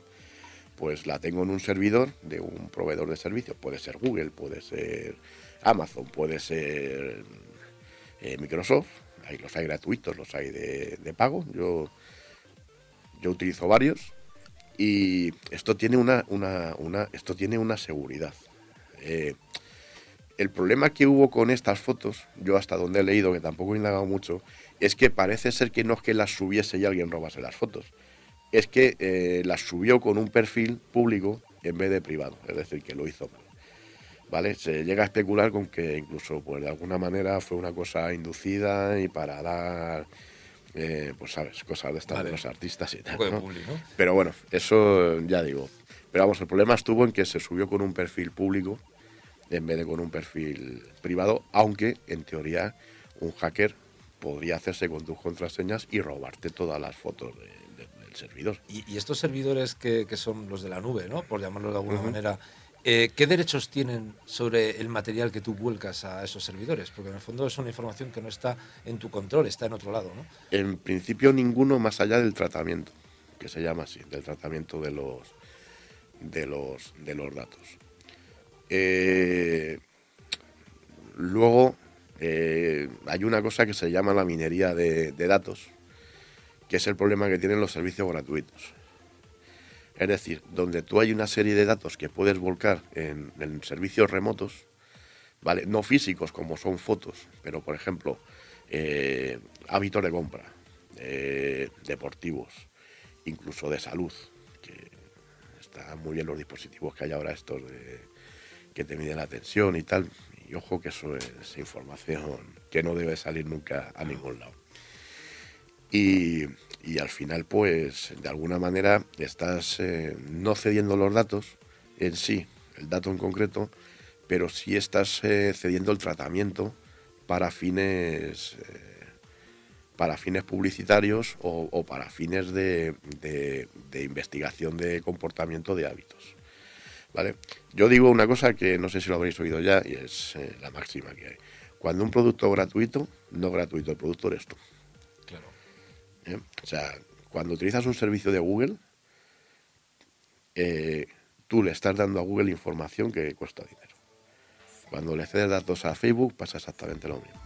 pues la tengo en un servidor de un proveedor de servicios. Puede ser Google, puede ser Amazon, puede ser eh, Microsoft. Hay, los hay gratuitos, los hay de, pago. Yo, yo utilizo varios y esto tiene una, una, una- esto tiene una seguridad. Eh, el problema que hubo con estas fotos, yo hasta donde he leído, que tampoco he indagado mucho, es que parece ser que no es que las subiese y alguien robase las fotos. Es que eh, las subió con un perfil público en vez de privado, es decir, que lo hizo mal. ¿Vale? Se llega a especular con que incluso, pues de alguna manera fue una cosa inducida y para dar, eh, pues sabes, cosas de estas Vale. de los artistas y tal. ¿no? Pero bueno, eso ya digo. Pero vamos, el problema estuvo en que se subió con un perfil público en vez de con un perfil privado, aunque en teoría un hacker podría hacerse con tus contraseñas y robarte todas las fotos de- de- del servidor. Y, y estos servidores que, que son los de la nube, ¿no? Por llamarlo de alguna manera, eh, ¿qué derechos tienen sobre el material que tú vuelcas a esos servidores? Porque en el fondo es una información que no está en tu control, está en otro lado, ¿no? En principio ninguno más allá del tratamiento, que se llama así, del tratamiento de los de los de los datos. Eh, luego eh, hay una cosa que se llama la minería de, datos, que es el problema que tienen los servicios gratuitos. Es decir, donde tú hay una serie de datos que puedes volcar en, servicios remotos, ¿vale? No físicos como son fotos, pero por ejemplo, eh, hábitos de compra, deportivos, incluso de salud, que están muy bien los dispositivos que hay ahora estos de, que te miden la tensión y tal. Y ojo que eso es información que no debe salir nunca a ningún lado. Y, y al final, pues, de alguna manera estás eh, no cediendo los datos en sí, el dato en concreto, pero sí estás eh, cediendo el tratamiento para fines eh, para fines publicitarios o, para fines de- de investigación de comportamiento de hábitos. ¿Vale? Yo digo una cosa que no sé si lo habréis oído ya y es eh, la máxima que hay. Cuando un producto gratuito, no gratuito, el producto eres tú. Claro. ¿eh? O sea, cuando utilizas un servicio de Google, eh, tú le estás dando a Google información que cuesta dinero. Cuando le cedes datos a Facebook pasa exactamente lo mismo.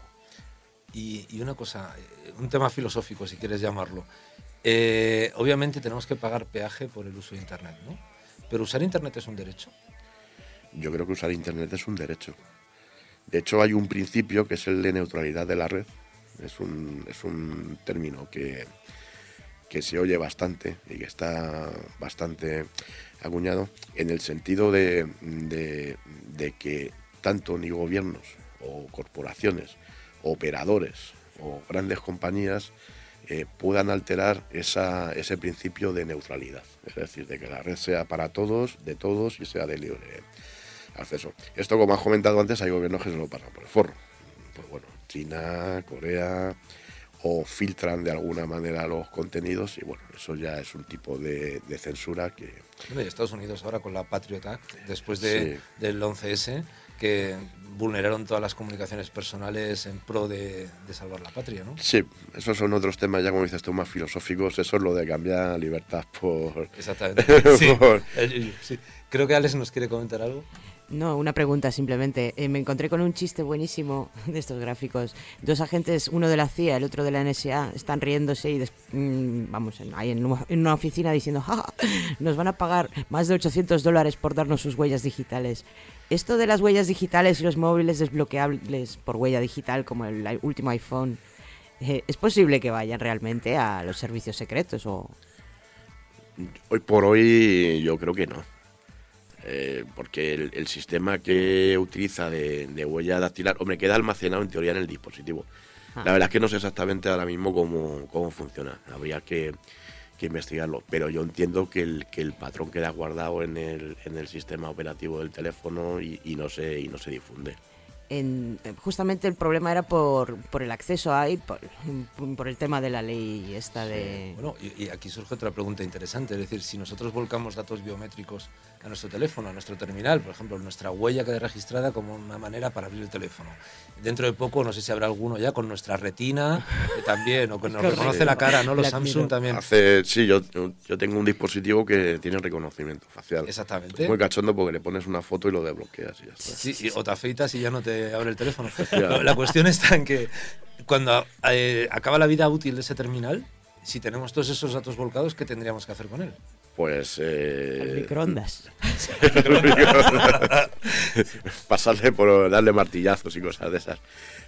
Y, y una cosa, un tema filosófico, si quieres llamarlo. Eh, obviamente tenemos que pagar peaje por el uso de Internet, ¿no? Pero usar Internet es un derecho. Yo creo que usar Internet es un derecho. De hecho, hay un principio que es el de neutralidad de la red. Es un, es un término que, que se oye bastante y que está bastante acuñado en el sentido de, de- que tanto ni gobiernos o corporaciones, operadores o grandes compañías eh, puedan alterar esa- ese principio de neutralidad. Es decir, de que la red sea para todos, de todos y sea de libre acceso. Esto, como has comentado antes, hay gobiernos que se lo pasan por el forro. Pues bueno, China, Corea, o filtran de alguna manera los contenidos y bueno, eso ya es un tipo de, de censura que... Bueno, y Estados Unidos ahora con la Patriot Act, después de, Sí. del 11S, que vulneraron todas las comunicaciones personales en pro de, de salvar la patria, ¿no? Sí, esos son otros temas ya como dices tú más filosóficos, eso es lo de cambiar libertad por... Exactamente. Sí. por- Eh, sí. Creo que Alex nos quiere comentar algo. No, una pregunta simplemente. Eh, me encontré con un chiste buenísimo de estos gráficos. Dos agentes, uno de la CIA, el otro de la NSA, están riéndose y mm, vamos, ahí en una, oficina diciendo, "Ja, ja, nos van a pagar más de 800 dólares por darnos sus huellas digitales. Esto de las huellas digitales y los móviles desbloqueables por huella digital, como el último iPhone, eh, ¿es posible que vayan realmente a los servicios secretos o Hoy por hoy yo creo que no. Eh, porque el, el sistema que utiliza de, de huella dactilar, hombre, queda almacenado en teoría en el dispositivo. Ah. La verdad es que no sé exactamente ahora mismo cómo, cómo funciona. Habría que, que investigarlo. Pero yo entiendo que el, que el patrón queda guardado en el, en el sistema operativo del teléfono y, y no, se, y no se difunde. En, eh, justamente el problema era por, por el acceso ahí, por, por el tema de la ley esta de... Bueno, y, y aquí surge otra pregunta interesante, es decir, si nosotros volcamos datos biométricos a nuestro teléfono, a nuestro terminal, por ejemplo, nuestra huella queda registrada como una manera para abrir el teléfono. Dentro de poco, no sé si habrá alguno ya con nuestra retina eh, también, o que nos reconoce la cara, ¿no? Los La Samsung miro. también. Hace, sí, yo, yo tengo un dispositivo que tiene reconocimiento facial. Exactamente. Es muy cachondo porque le pones una foto y lo desbloqueas y ya está. Sí, y- o te afeitas y ya no te abre el teléfono. La cuestión está en que cuando eh, acaba la vida útil de ese terminal, si tenemos todos esos datos volcados, ¿qué tendríamos que hacer con él? Pues. Eh, microondas. pasarle por darle martillazos y cosas de esas.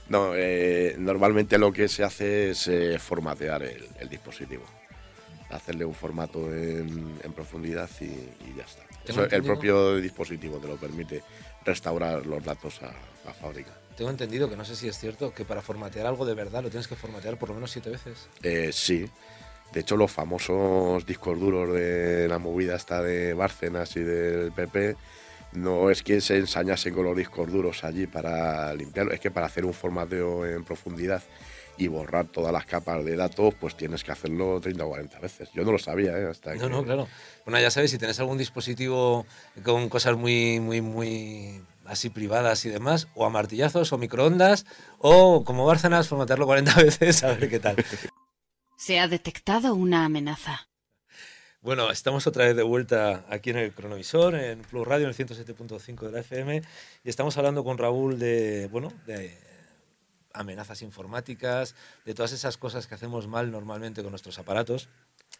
No, eh, normalmente lo que se hace es eh, formatear el, el dispositivo. Hacerle un formato en, en profundidad y, y ya está. Eso, el propio dispositivo te lo permite restaurar los datos a, a fábrica. Tengo entendido que no sé si es cierto que para formatear algo de verdad lo tienes que formatear por lo menos siete veces. Eh, sí. De hecho, los famosos discos duros de la movida esta de Bárcenas y del PP, no es que se ensañasen con los discos duros allí para limpiarlo, es que para hacer un formateo en profundidad y borrar todas las capas de datos, pues tienes que hacerlo 30 o 40 veces. Yo no lo sabía, ¿eh? Hasta No, que- no, claro. Bueno, ya sabes, si tenés algún dispositivo con cosas muy, muy, muy así privadas y demás, o a martillazos, o microondas, o como Bárcenas, formatearlo 40 veces, a ver qué tal. Se ha detectado una amenaza. Bueno, estamos otra vez de vuelta aquí en el cronovisor, en Plus Radio, en el 107.5 de la FM, y estamos hablando con Raúl de, bueno, de amenazas informáticas, de todas esas cosas que hacemos mal normalmente con nuestros aparatos.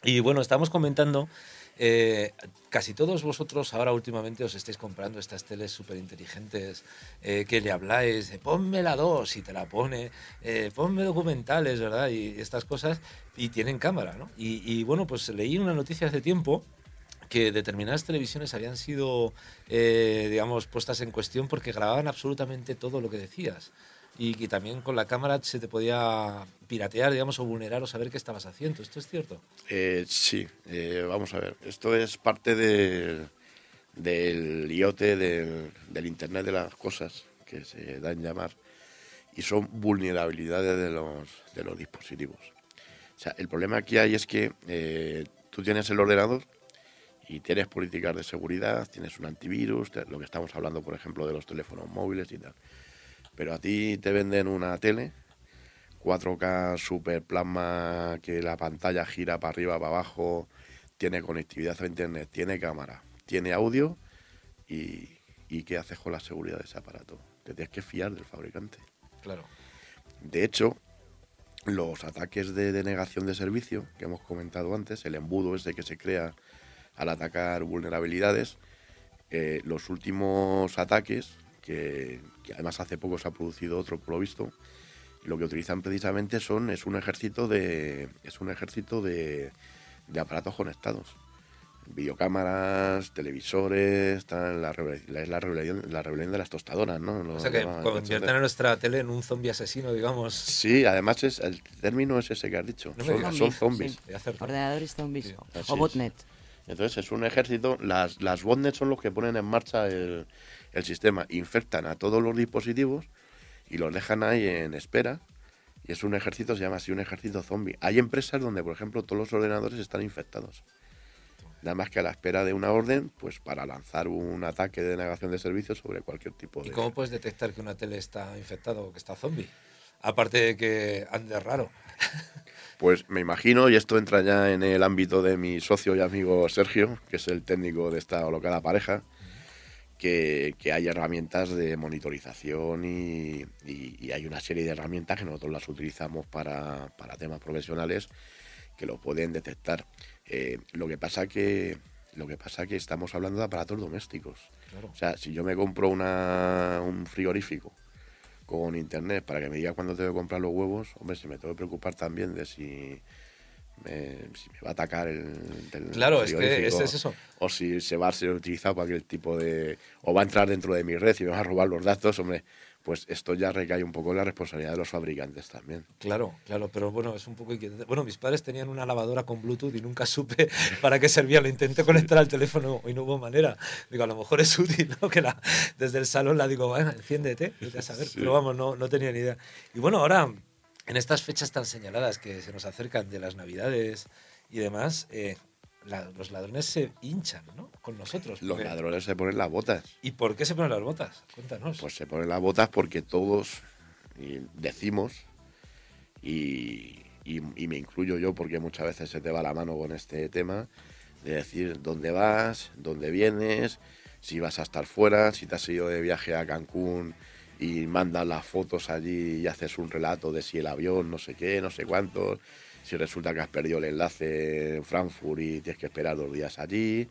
Y bueno, estamos comentando, eh, casi todos vosotros ahora últimamente os estáis comprando estas teles súper inteligentes eh, que le habláis, de ponme la 2 y te la pone, eh, ponme documentales, ¿verdad? Y estas cosas, y tienen cámara, ¿no? Y, y, bueno, pues leí una noticia hace tiempo que determinadas televisiones habían sido, eh, digamos, puestas en cuestión porque grababan absolutamente todo lo que decías. Y que también con la cámara se te podía piratear, digamos, o vulnerar o saber qué estabas haciendo. ¿Esto es cierto? Eh, sí, eh, vamos a ver. Esto es parte del, del IoT, del, del Internet de las Cosas, que se da en llamar, y son vulnerabilidades de los, de los dispositivos. O sea, el problema que hay es que eh, tú tienes el ordenador y tienes políticas de seguridad, tienes un antivirus, lo que estamos hablando, por ejemplo, de los teléfonos móviles y tal. Pero a ti te venden una tele 4K super plasma que la pantalla gira para arriba, para abajo, tiene conectividad a internet, tiene cámara, tiene audio y, y ¿qué haces con la seguridad de ese aparato? Te tienes que fiar del fabricante. Claro. De hecho, los ataques de denegación de servicio que hemos comentado antes, el embudo ese que se crea al atacar vulnerabilidades, eh, los últimos ataques, que, que además hace poco se ha producido otro por lo visto, lo que utilizan precisamente son es un ejército de es un ejército de, de aparatos conectados videocámaras televisores tal, la, la- es la rebelión la rebelión de las tostadoras no Lo O sea que convierten a nuestra tele en un zombie asesino, digamos. sí además es el término es ese que has dicho No son, son zombies sí. Ordenadores zombies. Sí, o es. botnet. Entonces es un ejército, las, las botnets son los que ponen en marcha el, el sistema, infectan a todos los dispositivos y los dejan ahí en espera. Y es un ejército, se llama así, un ejército zombie. Hay empresas donde, por ejemplo, todos los ordenadores están infectados. Nada más que a la espera de una orden, pues para lanzar un ataque de denegación de servicios sobre cualquier tipo de... ¿Y cómo puedes detectar que una tele está infectada o que está zombie? Aparte de que ande raro. Pues me imagino, y esto entra ya en el ámbito de mi socio y amigo Sergio, que es el técnico de esta holocada pareja, que, que hay herramientas de monitorización y, y- y hay una serie de herramientas que nosotros las utilizamos para, para temas profesionales que lo pueden detectar. Eh, lo que pasa que lo que pasa que estamos hablando de aparatos domésticos. Claro. O sea, si yo me compro una, un frigorífico con internet para que me diga cuándo tengo que comprar los huevos, hombre, se me tengo que preocupar también de si me, si me va a atacar el, del Claro, es que es eso. O si se va a ser utilizado aquel tipo de... O va a entrar dentro de mi red y me va a robar los datos, hombre, pues esto ya recae un poco en la responsabilidad de los fabricantes también. Claro, claro, pero bueno, es un poco inquietante. Bueno, mis padres tenían una lavadora con Bluetooth y nunca supe para qué servía. Lo intenté conectar al teléfono y no hubo manera. Digo, a lo mejor es útil, ¿no? Que la, desde el salón la digo, bueno, enciéndete, vete a saber. Sí. Pero vamos, no, no tenía ni idea. Y bueno, ahora, en estas fechas tan señaladas que se nos acercan de las Navidades y demás, eh, la- los ladrones se hinchan, ¿no? Con nosotros. Los porque- ladrones se ponen las botas. ¿Y por qué se ponen las botas? Cuéntanos. Pues se ponen las botas porque todos decimos, y, y- y me incluyo yo porque muchas veces se te va la mano con este tema, de decir dónde vas, dónde vienes, si vas a estar fuera, si te has ido de viaje a Cancún y mandas las fotos allí y haces un relato de si el avión, no sé qué, no sé cuántos, si resulta que has perdido el enlace en Frankfurt y tienes que esperar dos días allí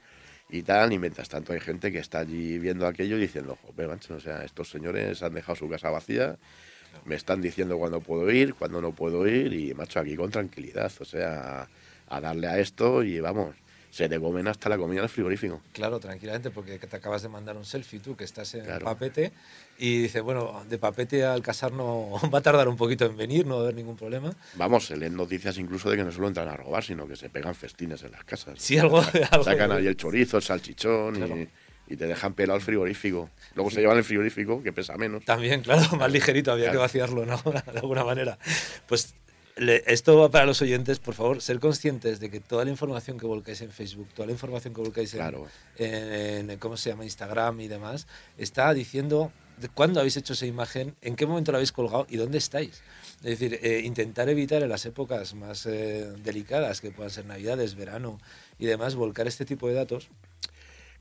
y tal, y mientras tanto hay gente que está allí viendo aquello y diciendo, joder, macho, o sea, estos señores han dejado su casa vacía, me están diciendo cuándo puedo ir, cuándo no puedo ir, y macho, aquí con tranquilidad, o sea, a darle a esto y vamos, se te comen hasta la comida del frigorífico. Claro, tranquilamente, porque te acabas de mandar un selfie tú, que estás en Claro. papete, y dices, bueno, de papete al casar no va a tardar un poquito en venir, no va a haber ningún problema. Vamos, se leen noticias incluso de que no solo entran a robar, sino que se pegan festines en las casas. Sí, algo- algo- Sacan ahí el chorizo, el salchichón Claro. y, y te dejan pelado el frigorífico. Luego se llevan el frigorífico, que pesa menos. También, claro, más ligerito, había que Claro. vaciarlo, ¿no? De alguna manera. Pues le- esto va para los oyentes, por favor, ser conscientes de que toda la información que volcáis en Facebook, toda la información que volcáis en, Claro. en, en- ¿cómo se llama? Instagram y demás, está diciendo de cuándo habéis hecho esa imagen, en qué momento la habéis colgado y dónde estáis. Es decir, eh, intentar evitar en las épocas más eh, delicadas, que puedan ser Navidades, verano y demás, volcar este tipo de datos,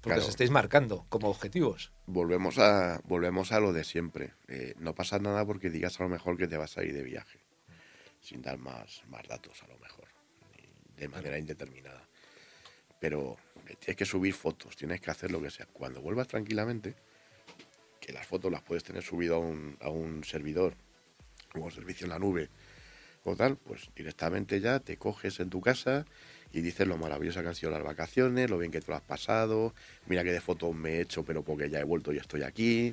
porque Claro. os estáis marcando como objetivos. Volvemos a, volvemos a lo de siempre. Eh, no pasa nada porque digas a lo mejor que te vas a ir de viaje, sin dar más, más datos a lo mejor, de manera indeterminada. Pero eh, tienes que subir fotos, tienes que hacer lo que sea. Cuando vuelvas tranquilamente, que las fotos las puedes tener subido a un, a un servidor o servicio en la nube o tal, pues directamente ya te coges en tu casa y dices lo maravillosa que han sido las vacaciones, lo bien que te lo has pasado, mira que de fotos me he hecho, pero porque ya he vuelto y estoy aquí.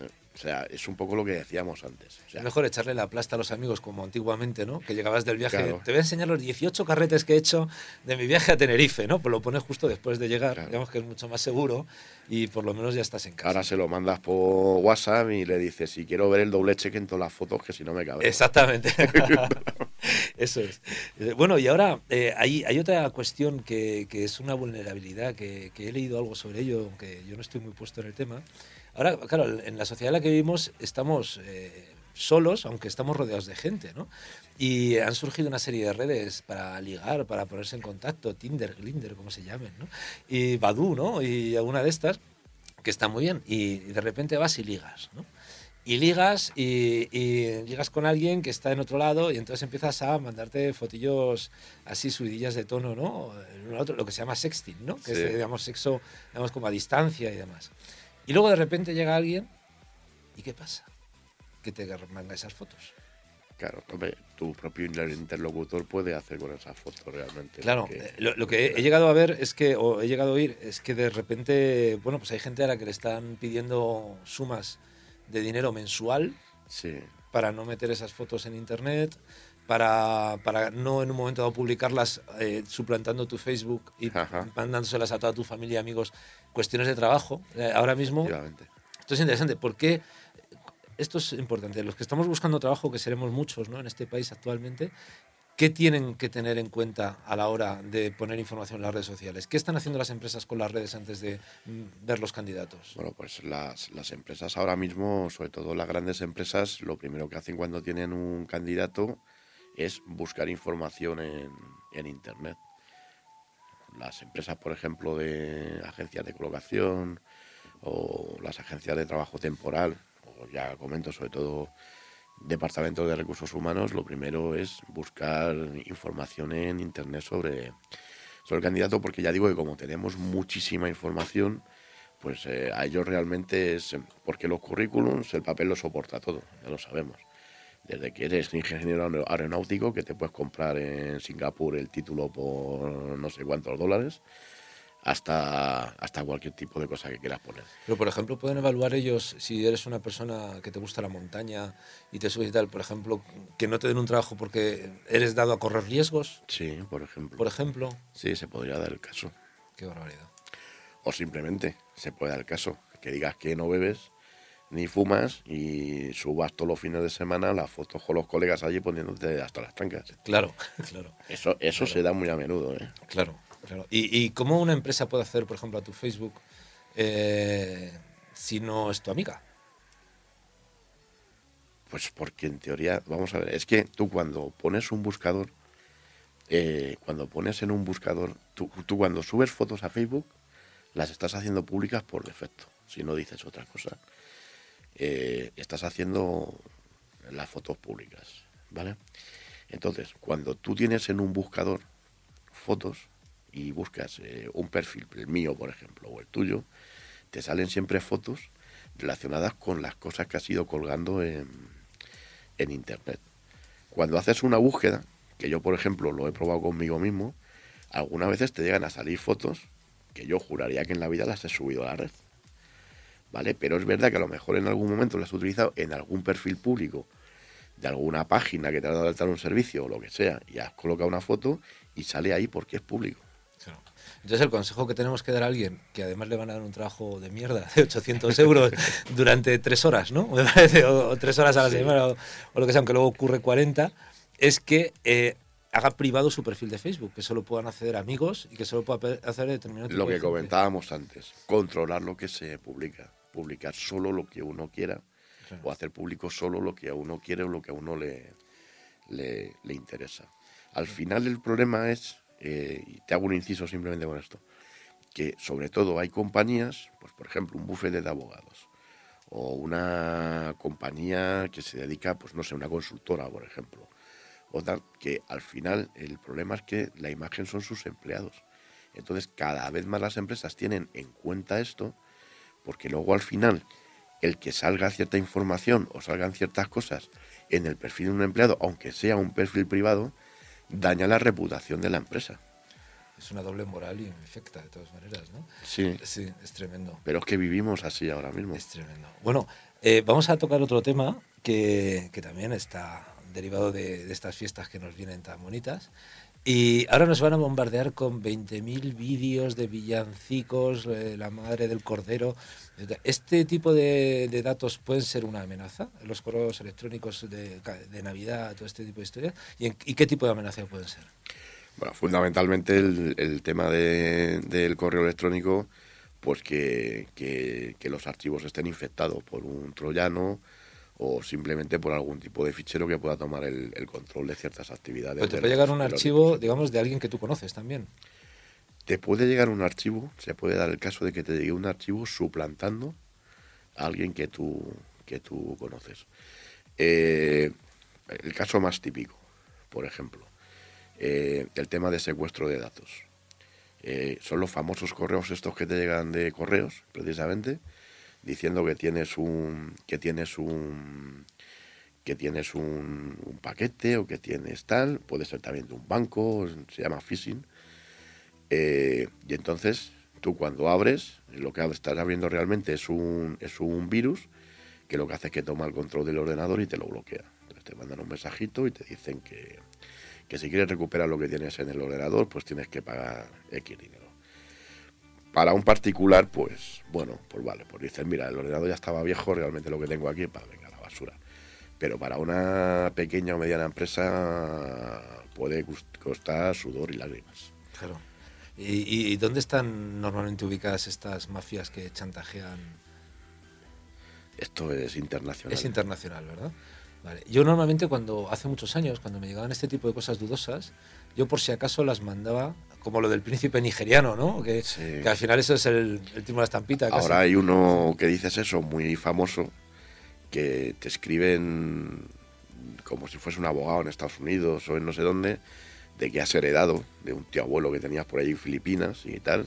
Eh, O sea, es un poco lo que decíamos antes. O sea, Es mejor echarle la plasta a los amigos como antiguamente, ¿no? Que llegabas del viaje. Claro. Te voy a enseñar los 18 carretes que he hecho de mi viaje a Tenerife, ¿no? Pues lo pones justo después de llegar. Claro. Digamos que es mucho más seguro y por lo menos ya estás en casa. Ahora se lo mandas por WhatsApp y le dices, si quiero ver el doble cheque en todas las fotos, que si no me cabe. Exactamente. Eso es. Eh, Bueno, y ahora eh, hay, hay otra cuestión que, que es una vulnerabilidad, que, que he leído algo sobre ello, aunque yo no estoy muy puesto en el tema. Ahora, claro, en la sociedad en la que vivimos estamos eh, solos, aunque estamos rodeados de gente, ¿no? Y han surgido una serie de redes para ligar, para ponerse en contacto, Tinder, Glinder, como se llamen, ¿no? Y Badu, ¿no? Y alguna de estas, que está muy bien. Y de repente vas y ligas, ¿no? y ligas y, y, ligas con alguien que está en otro lado y entonces empiezas a mandarte fotillos así subidillas de tono, ¿no? Lo que se llama sexting, ¿no? Que Sí. es, digamos, sexo, digamos, como a distancia y demás. Y luego de repente llega alguien y ¿qué pasa? Que te manga esas fotos. Claro, tu propio interlocutor puede hacer con esas fotos realmente. Claro, porque- eh, lo, lo que he, he llegado a ver es que, o he llegado a oír, es que de repente, bueno, pues hay gente a la que le están pidiendo sumas de dinero mensual Sí, para no meter esas fotos en internet, para, para no en un momento dado publicarlas eh, suplantando tu Facebook y Ajá. mandándoselas a toda tu familia y amigos, cuestiones de trabajo. Eh, ahora mismo, esto es interesante, porque esto es importante. Los que estamos buscando trabajo, que seremos muchos ¿no? en este país actualmente, ¿qué tienen que tener en cuenta a la hora de poner información en las redes sociales? ¿Qué están haciendo las empresas con las redes antes de mm, ver los candidatos? Bueno, pues las, las empresas ahora mismo, sobre todo las grandes empresas, lo primero que hacen cuando tienen un candidato es buscar información en, en Internet. Las empresas, por ejemplo, de agencias de colocación o las agencias de trabajo temporal, o ya comento sobre todo departamentos de recursos humanos, lo primero es buscar información en Internet sobre, sobre el candidato, porque ya digo que como tenemos muchísima información, pues eh, a ellos realmente es porque los currículums, el papel lo soporta todo, ya lo sabemos. Desde que eres ingeniero aer- aeronáutico, que te puedes comprar en Singapur el título por no sé cuántos dólares, hasta, hasta cualquier tipo de cosa que quieras poner. Pero, por ejemplo, pueden evaluar ellos si eres una persona que te gusta la montaña y te subes y tal, por ejemplo, que no te den un trabajo porque eres dado a correr riesgos, Sí, por ejemplo. por ejemplo. Sí, se podría dar el caso. Qué barbaridad. O simplemente se puede dar el caso que digas que no bebes ni fumas y subas todos los fines de semana las fotos con los colegas allí poniéndote hasta las trancas. Claro, claro, Eso, eso se da muy a menudo, ¿eh? claro. claro. ¿Y, y cómo una empresa puede hacer, por ejemplo, a tu Facebook eh, si no es tu amiga? Pues porque en teoría, vamos a ver, es que tú cuando pones un buscador, eh, cuando pones en un buscador, tú, tú cuando subes fotos a Facebook, las estás haciendo públicas por defecto, si no dices otra cosa. Eh, estás haciendo las fotos públicas, ¿vale? Entonces, cuando tú tienes en un buscador fotos y buscas eh, un perfil, el mío, por ejemplo, o el tuyo, te salen siempre fotos relacionadas con las cosas que has ido colgando en, en Internet. Cuando haces una búsqueda, que yo, por ejemplo, lo he probado conmigo mismo, algunas veces te llegan a salir fotos que yo juraría que en la vida las he subido a la red. ¿Vale? Pero es verdad que a lo mejor en algún momento las has utilizado en algún perfil público de alguna página que te ha dado de alta un servicio o lo que sea y has colocado una foto y sale ahí porque es público. Claro. Entonces el consejo que tenemos que dar a alguien, que además le van a dar un trabajo de mierda de 800 euros durante tres horas, ¿no? Me parece, o, o tres horas a la Sí. semana, o, o lo que sea, aunque luego ocurre 40, es que eh, haga privado su perfil de Facebook, que solo puedan acceder amigos y que solo pueda pe- hacer determinado tipo Lo que comentábamos antes, controlar lo que se publica, publicar solo lo que uno quiera Claro. o hacer público solo lo que a uno quiere o lo que a uno le, le, le interesa. Al final el problema es, eh, y te hago un inciso simplemente con esto, que sobre todo hay compañías, pues por ejemplo un bufete de abogados o una compañía que se dedica, pues no sé, una consultora, por ejemplo, o tal, que al final el problema es que la imagen son sus empleados. Entonces cada vez más las empresas tienen en cuenta esto, porque luego al final el que salga cierta información o salgan ciertas cosas en el perfil de un empleado, aunque sea un perfil privado, daña la reputación de la empresa. Es una doble moral y me afecta de todas maneras, ¿no? Sí, Sí, es tremendo. pero es que vivimos así ahora mismo. Es tremendo. Bueno, eh, vamos a tocar otro tema que, que también está derivado de, de estas fiestas que nos vienen tan bonitas. Y ahora nos van a bombardear con 20.000 vídeos de villancicos, eh, la madre del cordero. ¿Este tipo de, datos pueden ser una amenaza? Los correos electrónicos de, de Navidad, todo este tipo de historias. ¿Y, qué tipo de amenaza pueden ser? Bueno, fundamentalmente el, tema de- del correo electrónico, pues que, que- que los archivos estén infectados por un troyano o simplemente por algún tipo de fichero que pueda tomar el, el control de ciertas actividades. Pero te de puede llegar un los archivo, digamos, de alguien que tú conoces también. Te puede llegar un archivo, se puede dar el caso de que te llegue un archivo suplantando a alguien que tú, que tú conoces. Eh, el caso más típico, por ejemplo, eh, el tema de secuestro de datos. Eh, son los famosos correos estos que te llegan de correos, precisamente, diciendo que tienes un que tienes un que tienes un, paquete o que tienes tal, puede ser también de un banco, se llama phishing. Eh, y entonces tú cuando abres, lo que estás abriendo realmente es un, es un virus que lo que hace es que toma el control del ordenador y te lo bloquea. Entonces te mandan un mensajito y te dicen que, que si quieres recuperar lo que tienes en el ordenador, pues tienes que pagar X dinero. Para un particular, pues bueno, pues vale, pues dicen, mira, el ordenador ya estaba viejo, realmente lo que tengo aquí, para venga, a la basura. Pero para una pequeña o mediana empresa puede costar sudor y lágrimas. Claro. ¿Y, y- y dónde están normalmente ubicadas estas mafias que chantajean? Esto es internacional. Es internacional, ¿verdad? Vale. Yo normalmente cuando, hace muchos años, cuando me llegaban este tipo de cosas dudosas, yo por si acaso las mandaba, como lo del príncipe nigeriano, ¿no? Que, Sí. que al final eso es el, el timo de la estampita. casi. Ahora hay uno que dices eso, muy famoso, que te escriben como si fuese un abogado en Estados Unidos o en no sé dónde, de que has heredado de un tío abuelo que tenías por ahí en Filipinas y tal.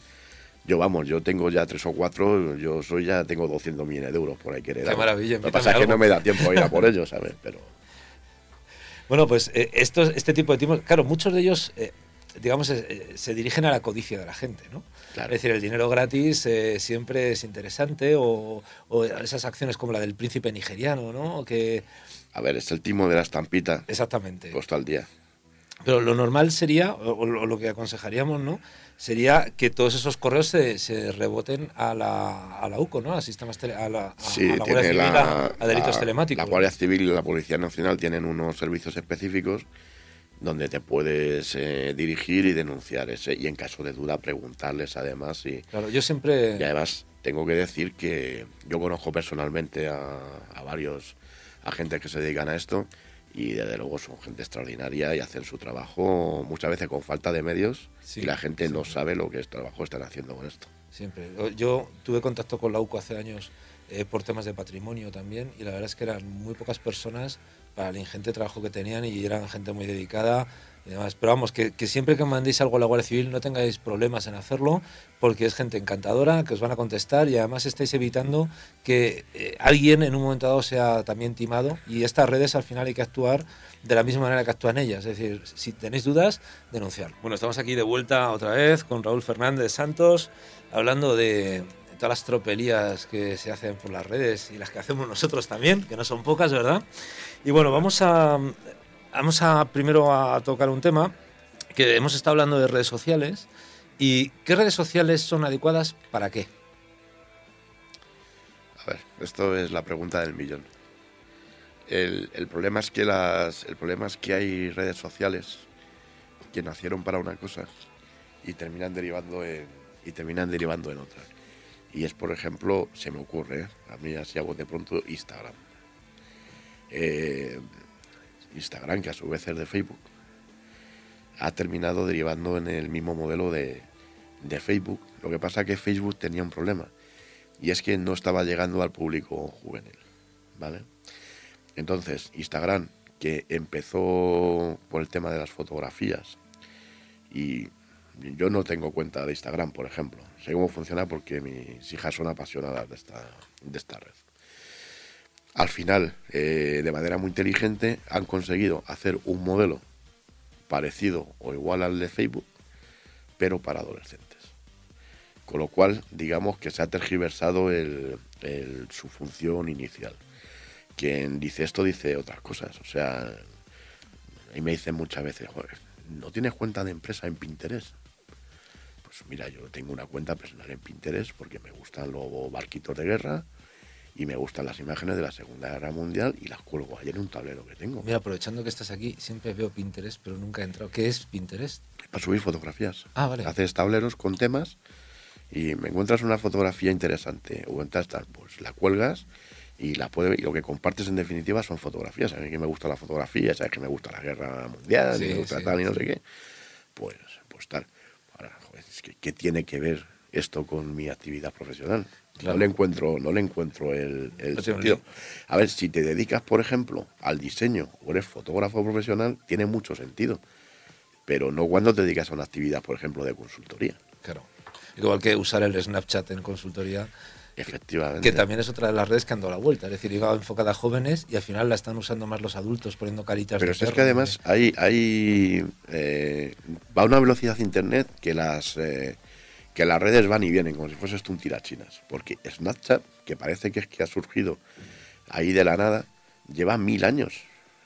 Yo, vamos, yo tengo ya tres o cuatro, yo soy ya tengo 200 millones de euros por ahí que heredar. maravilla, Lo que pasa es que no me da tiempo a ir a por ellos, ¿sabes? Pero Bueno, pues eh, estos, este tipo de timos, claro, muchos de ellos, eh, digamos, eh, eh, se dirigen a la codicia de la gente, ¿no? Claro. Es decir, el dinero gratis eh, siempre es interesante o, o esas acciones como la del príncipe nigeriano, ¿no? Que, a ver, es el timo de la estampita, exactamente. costa al día. Pero lo normal sería, o, o lo que aconsejaríamos, ¿no? Sería que todos esos correos se, se reboten a la, a la UCO, ¿no? A sistemas tele- a la, a- Sí, a la Guardia Civil, a, delitos telemáticos. La Guardia Civil y la Policía Nacional tienen unos servicios específicos donde te puedes eh, dirigir y denunciar ese y en caso de duda preguntarles además y, Claro, yo siempre... y además tengo que decir que yo conozco personalmente a, a varios agentes que se dedican a esto y desde luego son gente extraordinaria y hacen su trabajo muchas veces con falta de medios Sí, y la gente no sabe lo que es trabajo están haciendo con esto. Siempre. Yo- Yo tuve contacto con la UCO hace años eh, por temas de patrimonio también y la verdad es que eran muy pocas personas para el ingente trabajo que tenían y eran gente muy dedicada y demás. Pero vamos, que, siempre que mandéis algo a la Guardia Civil no tengáis problemas en hacerlo porque es gente encantadora, que os van a contestar y además estáis evitando que eh, alguien en un momento dado sea también timado y estas redes al final hay que actuar de la misma manera que actúan ellas. Es decir, si tenéis dudas, denunciar. Bueno, estamos aquí de vuelta otra vez con Raúl Fernández Santos hablando de todas las tropelías que se hacen por las redes y las que hacemos nosotros también, que no son pocas, ¿verdad? Y bueno, vamos a, vamos a primero a tocar un tema que hemos estado hablando de redes sociales y qué redes sociales son adecuadas para qué. A ver, esto es la pregunta del millón. El, el problema es que las, el problema es que hay redes sociales que nacieron para una cosa y terminan derivando en, y terminan derivando en otra. Y es, por ejemplo, se me ocurre, a mí así hago de pronto Instagram. Eh, Instagram, que a su vez es de Facebook, ha terminado derivando en el mismo modelo de, de Facebook. Lo que pasa es que Facebook tenía un problema y es que no estaba llegando al público juvenil, ¿vale? Entonces, Instagram, que empezó por el tema de las fotografías, y yo no tengo cuenta de Instagram, por ejemplo, sé cómo funciona porque mis hijas son apasionadas de esta, de esta red. Al final, eh, de manera muy inteligente, han conseguido hacer un modelo parecido o igual al de Facebook, pero para adolescentes. Con lo cual, digamos que se ha tergiversado su función inicial. Quien dice esto dice otras cosas. O sea, y me dicen muchas veces, joder, ¿no tienes cuenta de empresa en Pinterest? Pues mira, yo tengo una cuenta personal en Pinterest porque me gustan los barquitos de guerra y me gustan las imágenes de la Segunda Guerra Mundial y las cuelgo ahí en un tablero que tengo. Mira, aprovechando que estás aquí, siempre veo Pinterest, pero nunca he entrado. ¿Qué es Pinterest? Para subir fotografías. Ah, vale. Haces tableros con temas y me encuentras una fotografía interesante o en tal, pues la cuelgas y la puede, y lo que compartes en definitiva son fotografías. A mí que me gusta la fotografía, sabes que me gusta la guerra mundial, Sí, y me gusta sí, tal y no sí. sé qué. Pues, pues tal. Que, ¿qué tiene que ver esto con mi actividad profesional? Claro. No le encuentro, no le encuentro el, No sentido. A ver, si te dedicas, por ejemplo, al diseño o eres fotógrafo profesional, tiene mucho sentido. Pero no cuando te dedicas a una actividad, por ejemplo, de consultoría. Claro. Igual que usar el Snapchat en consultoría, Efectivamente. que también es otra de las redes que han dado la vuelta. Es decir, iba enfocada a jóvenes y al final la están usando más los adultos, poniendo caritas Pero de si es que además de- hay, hay eh, va a una velocidad internet que las eh, que las redes van y vienen como si fuese esto un tirachinas. Porque Snapchat, que parece que es que ha surgido ahí de la nada, lleva mil años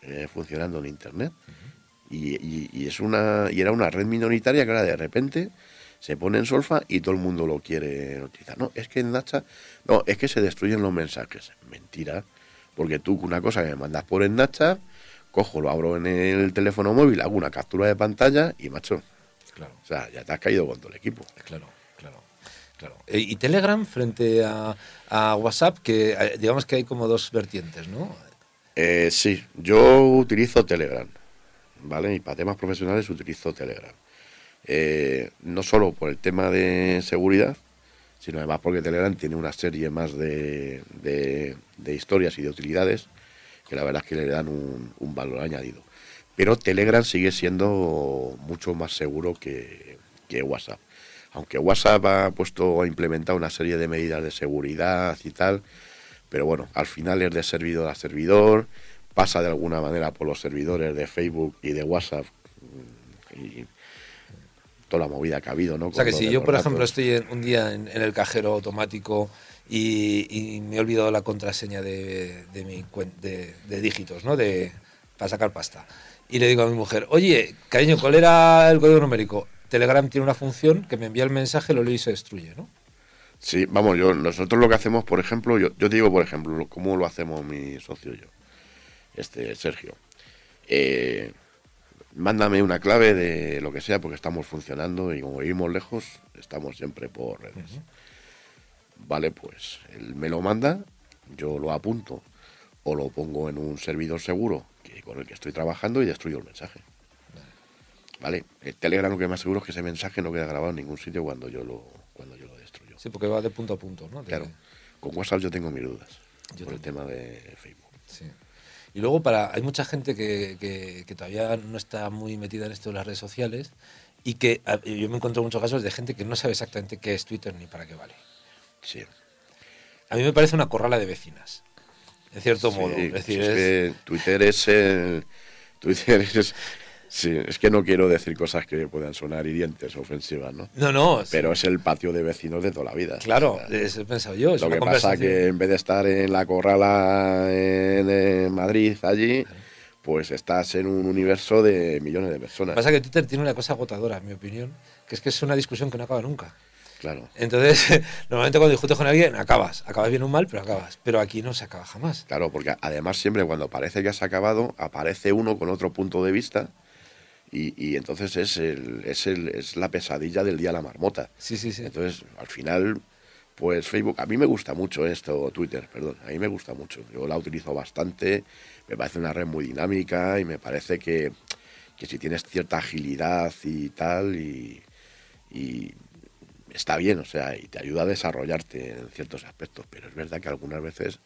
eh, funcionando en internet. y, y- y es una y era una red minoritaria que ahora de repente se pone en solfa y todo el mundo lo quiere utilizar. No, es que en Snapchat, no, es que se destruyen los mensajes. Mentira. Porque tú, una cosa que me mandas por Snapchat, cojo, lo abro en el teléfono móvil, hago una captura de pantalla y, macho, Claro, o sea, ya te has caído con todo el equipo. claro, claro. claro. Eh, Y Telegram frente a, a WhatsApp, que eh, digamos que hay como dos vertientes, ¿no? Eh, sí, yo utilizo Telegram, ¿vale? Y para temas profesionales utilizo Telegram. Eh, no solo por el tema de seguridad, sino además porque Telegram tiene una serie más de, de- historias y de utilidades que la verdad es que le dan un, un valor añadido. Pero Telegram sigue siendo mucho más seguro que, que WhatsApp. Aunque WhatsApp ha puesto, ha implementado una serie de medidas de seguridad y tal, pero bueno, al final es de servidor a servidor, pasa de alguna manera por los servidores de Facebook y de WhatsApp mm, y toda la movida que ha habido, ¿no? O sea que si yo, por ejemplo, estoy en- un día en, en el cajero automático y, y me he olvidado la contraseña de, de mi de, de dígitos, ¿no? De, para sacar pasta. Y le digo a mi mujer, oye, cariño, ¿cuál era el código numérico? Telegram tiene una función que me envía el mensaje, lo leo y se destruye, ¿no? Sí, vamos, yo, nosotros lo que hacemos, por ejemplo, yo, yo te digo, por ejemplo, lo- cómo lo hacemos mi socio y yo, este Sergio. Eh, mándame una clave de lo que sea, porque estamos funcionando y como vivimos lejos, estamos siempre por redes. Vale, pues él me lo manda, yo lo apunto o lo pongo en un servidor seguro que, con el que estoy trabajando y destruyo el mensaje. Vale, el Telegram lo que más seguro es que ese mensaje no queda grabado en ningún sitio cuando yo lo, cuando yo lo destruyo. Sí, porque va de punto a punto, ¿no? Claro, con WhatsApp yo tengo mis dudas Yo por el tema de Facebook. Sí. Y luego para hay mucha gente que, que- que todavía no está muy metida en esto de las redes sociales y que yo me encuentro muchos casos de gente que no sabe exactamente qué es Twitter ni para qué vale. Sí. A mí me parece una corrala de vecinas, en cierto Sí, modo. Es decir, es es- que Twitter es el. Twitter es. Sí, es que no quiero decir cosas que puedan sonar hirientes ofensivas, ¿no? no, no, sí, Pero es el patio de vecinos de toda la vida. claro, O sea, es- he pensado yo. Es lo que pasa que en vez de estar en la corrala en, eh, Madrid, allí, pues estás en un universo de millones de Lo personas. que pasa que Twitter tiene una cosa agotadora, en mi opinión, que es que es una discusión que no acaba nunca. Claro. Entonces, normalmente cuando discutes con alguien, acabas. Acabas bien o mal, pero acabas. Pero aquí no se acaba jamás. Claro, porque además siempre cuando parece que has acabado, aparece uno con otro punto de vista y, y entonces es, el, es, el, es la pesadilla del día de la marmota. Sí, sí, sí. Entonces, al final, pues Facebook, a mí me gusta mucho esto, Twitter, perdón, a mí me gusta mucho. Yo la utilizo bastante, me parece una red muy dinámica y me parece que, que si tienes cierta agilidad y tal, y, y está bien, o sea, y te ayuda a desarrollarte en ciertos aspectos, pero es verdad que algunas veces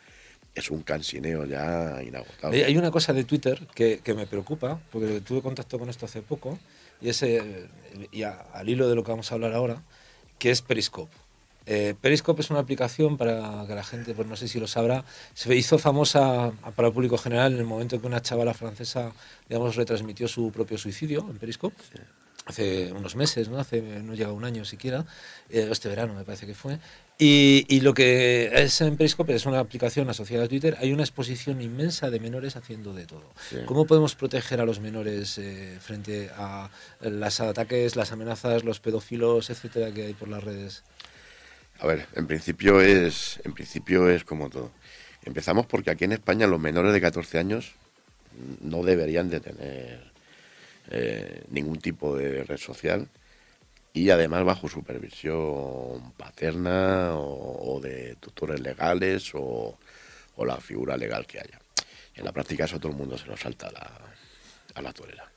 es un cansineo ya inagotable. Hay una cosa de Twitter que, que me preocupa, porque tuve contacto con esto hace poco, y es eh, y a- al hilo de lo que vamos a hablar ahora, que es Periscope. Eh, Periscope es una aplicación para que la gente, pues no sé si lo sabrá, se hizo famosa para el público general en el momento en que una chavala francesa, digamos, retransmitió su propio suicidio en Periscope. Hace unos meses, ¿no? Hace, no llega un año siquiera, eh, este verano me parece que fue. Y, y lo que es en Periscope es una aplicación asociada a Twitter. Hay una exposición inmensa de menores haciendo de todo. Sí. ¿Cómo podemos proteger a los menores eh, frente a los ataques, las amenazas, los pedófilos, etcétera, que hay por las redes? A ver, en principio es, en principio es como todo. Empezamos porque aquí en España los menores de 14 años no deberían de tener eh, ningún tipo de red social y además bajo supervisión paterna o, o de tutores legales o, o la figura legal que haya. En la práctica eso todo el mundo se lo salta a la, a la torera.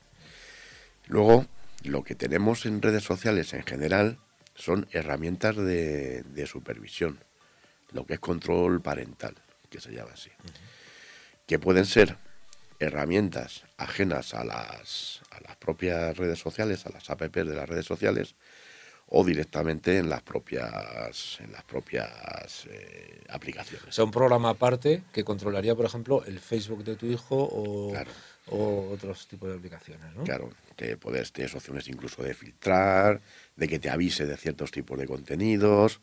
Luego, lo que tenemos en redes sociales en general son herramientas de, de supervisión, lo que es control parental, que se llama así, que pueden ser herramientas ajenas a las, a las propias redes sociales, a las apps de las redes sociales, o directamente en las propias en las propias eh, O aplicaciones. sea, un programa aparte que controlaría, por ejemplo, el Facebook de tu hijo o, Claro. o otros tipos de aplicaciones, ¿no? Claro, que puedes, tienes opciones incluso de filtrar, de que te avise de ciertos tipos de contenidos.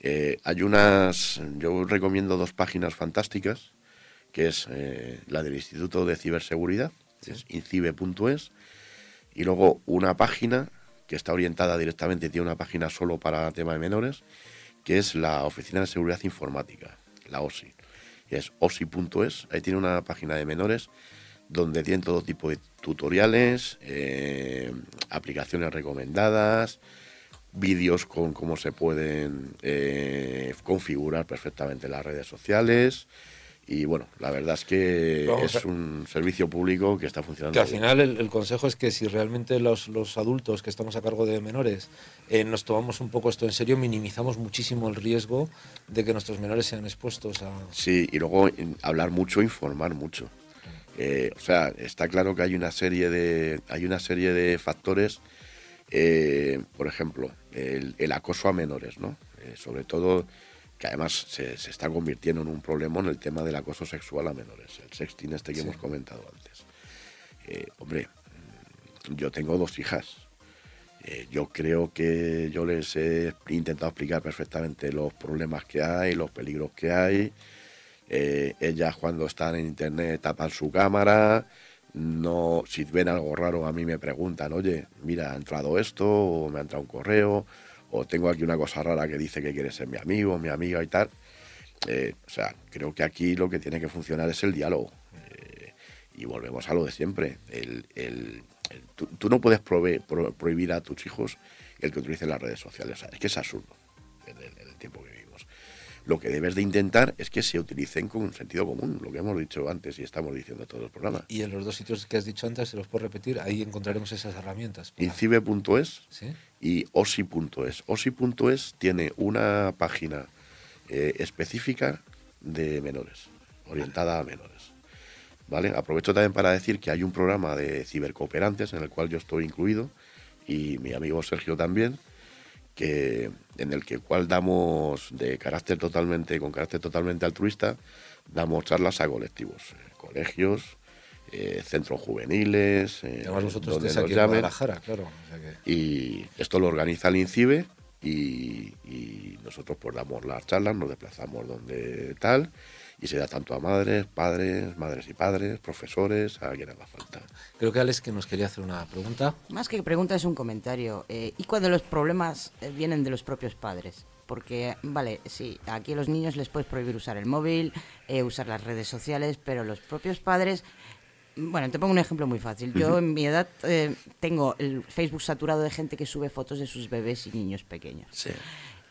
Eh, hay unas, yo recomiendo dos páginas fantásticas, que es eh, la del Instituto de Ciberseguridad, es incibe.es, y luego una página que está orientada directamente, tiene una página solo para tema de menores, que es la Oficina de Seguridad Informática, la OSI. Es osi.es, ahí tiene una página de menores donde tienen todo tipo de tutoriales, eh, aplicaciones recomendadas, vídeos con cómo se pueden eh, configurar perfectamente las redes sociales. Y bueno, la verdad es que Vamos es a- un servicio público que está funcionando. Que al final el, el consejo es que si realmente los, los adultos que estamos a cargo de menores eh, nos tomamos un poco esto en serio, minimizamos muchísimo el riesgo de que nuestros menores sean expuestos a... Sí, y luego hablar mucho, informar mucho. Eh, o sea, está claro que hay una serie de, hay una serie de factores, eh, por ejemplo, el, el acoso a menores, ¿no? Sobre todo, que además se, se está convirtiendo en un problema en el tema del acoso sexual a menores, el sexting este que Sí. hemos comentado antes. Eh, hombre, mm, yo tengo dos hijas. Eh, yo creo que yo les he intentado explicar perfectamente los problemas que hay, los peligros que hay. Eh, ellas cuando están en internet tapan su cámara. No, si ven algo raro a mí me preguntan, oye, mira, ha entrado esto, o me ha entrado un correo, o tengo aquí una cosa rara que dice que quiere ser mi amigo, mi amiga y tal. Eh, o sea, creo que aquí lo que tiene que funcionar es el diálogo. Eh, y volvemos a lo de siempre. El, el- el- tú, tú no puedes prove- pro- prohibir a tus hijos el que utilicen las redes sociales. O sea, es que es absurdo en el, en el tiempo que vivimos. Lo que debes de intentar es que se utilicen con sentido común, lo que hemos dicho antes y estamos diciendo todo el programa. Y en los dos sitios que has dicho antes, se los puedo repetir, ahí encontraremos esas herramientas. Incibe.es ¿Sí? Y osi.es. Osi.es tiene una página eh, específica de menores, orientada a menores. ¿Vale? Aprovecho también para decir que hay un programa de cibercooperantes en el cual yo estoy incluido y mi amigo Sergio también, que en el que cual damos de carácter totalmente con carácter totalmente altruista damos charlas a colectivos, eh, colegios, eh, centros juveniles, eh, Además donde nos aquí en llamen. Guadalajara, claro. o sea que- Y esto lo organiza el INCIBE y, y nosotros pues damos las charlas, nos desplazamos donde tal y se da tanto a madres, padres, madres y padres, profesores, a quien haga falta. Creo que Alex que nos quería hacer una pregunta. Más que pregunta es un comentario. Eh, ¿Y cuando los problemas eh, vienen de los propios padres? Porque, vale, sí, aquí a los niños les puedes prohibir usar el móvil, eh, usar las redes sociales, pero los propios padres... Bueno, te pongo un ejemplo muy fácil. Yo en mi edad eh, tengo el Facebook saturado de gente que sube fotos de sus bebés y niños pequeños. Sí,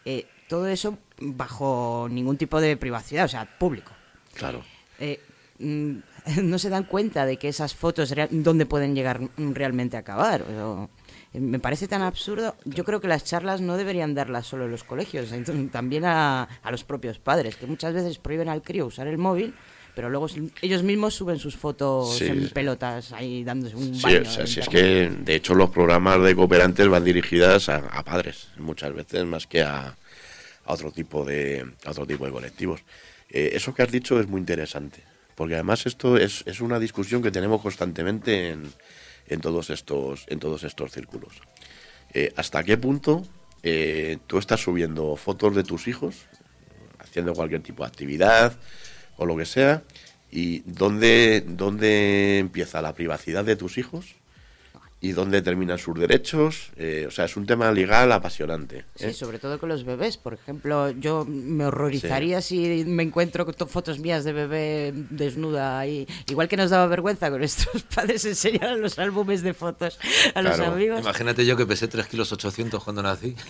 Eh, todo eso bajo ningún tipo de privacidad, o sea, público. claro. Eh, mm, no se dan cuenta de que esas fotos dónde pueden llegar mm, realmente a acabar. O- me parece tan absurdo. Yo creo que las charlas no deberían darlas solo en los colegios, también a, a los propios padres, que muchas veces prohíben al crío usar el móvil, pero luego ellos mismos suben sus fotos Sí. en pelotas ahí dándose un Sí, baño. o sea, si es que de hecho los programas de cooperantes van dirigidas a, a padres muchas veces más que a, a otro tipo de a otro tipo de colectivos. Eh, eso que has dicho es muy interesante, porque además esto es, es una discusión que tenemos constantemente en, en todos estos en todos estos círculos. Eh, ¿Hasta qué punto eh, tú estás subiendo fotos de tus hijos, haciendo cualquier tipo de actividad o lo que sea, y dónde, dónde empieza la privacidad de tus hijos y dónde terminan sus derechos? Eh, o sea, es un tema legal apasionante. Sí, ¿eh? sobre todo con los bebés. Por ejemplo, yo me horrorizaría si me encuentro con to- fotos mías de bebé desnuda ahí. Igual que nos daba vergüenza con nuestros padres enseñar los álbumes de fotos a los Claro. amigos. Imagínate yo que pesé 3 kilos 800 cuando nací.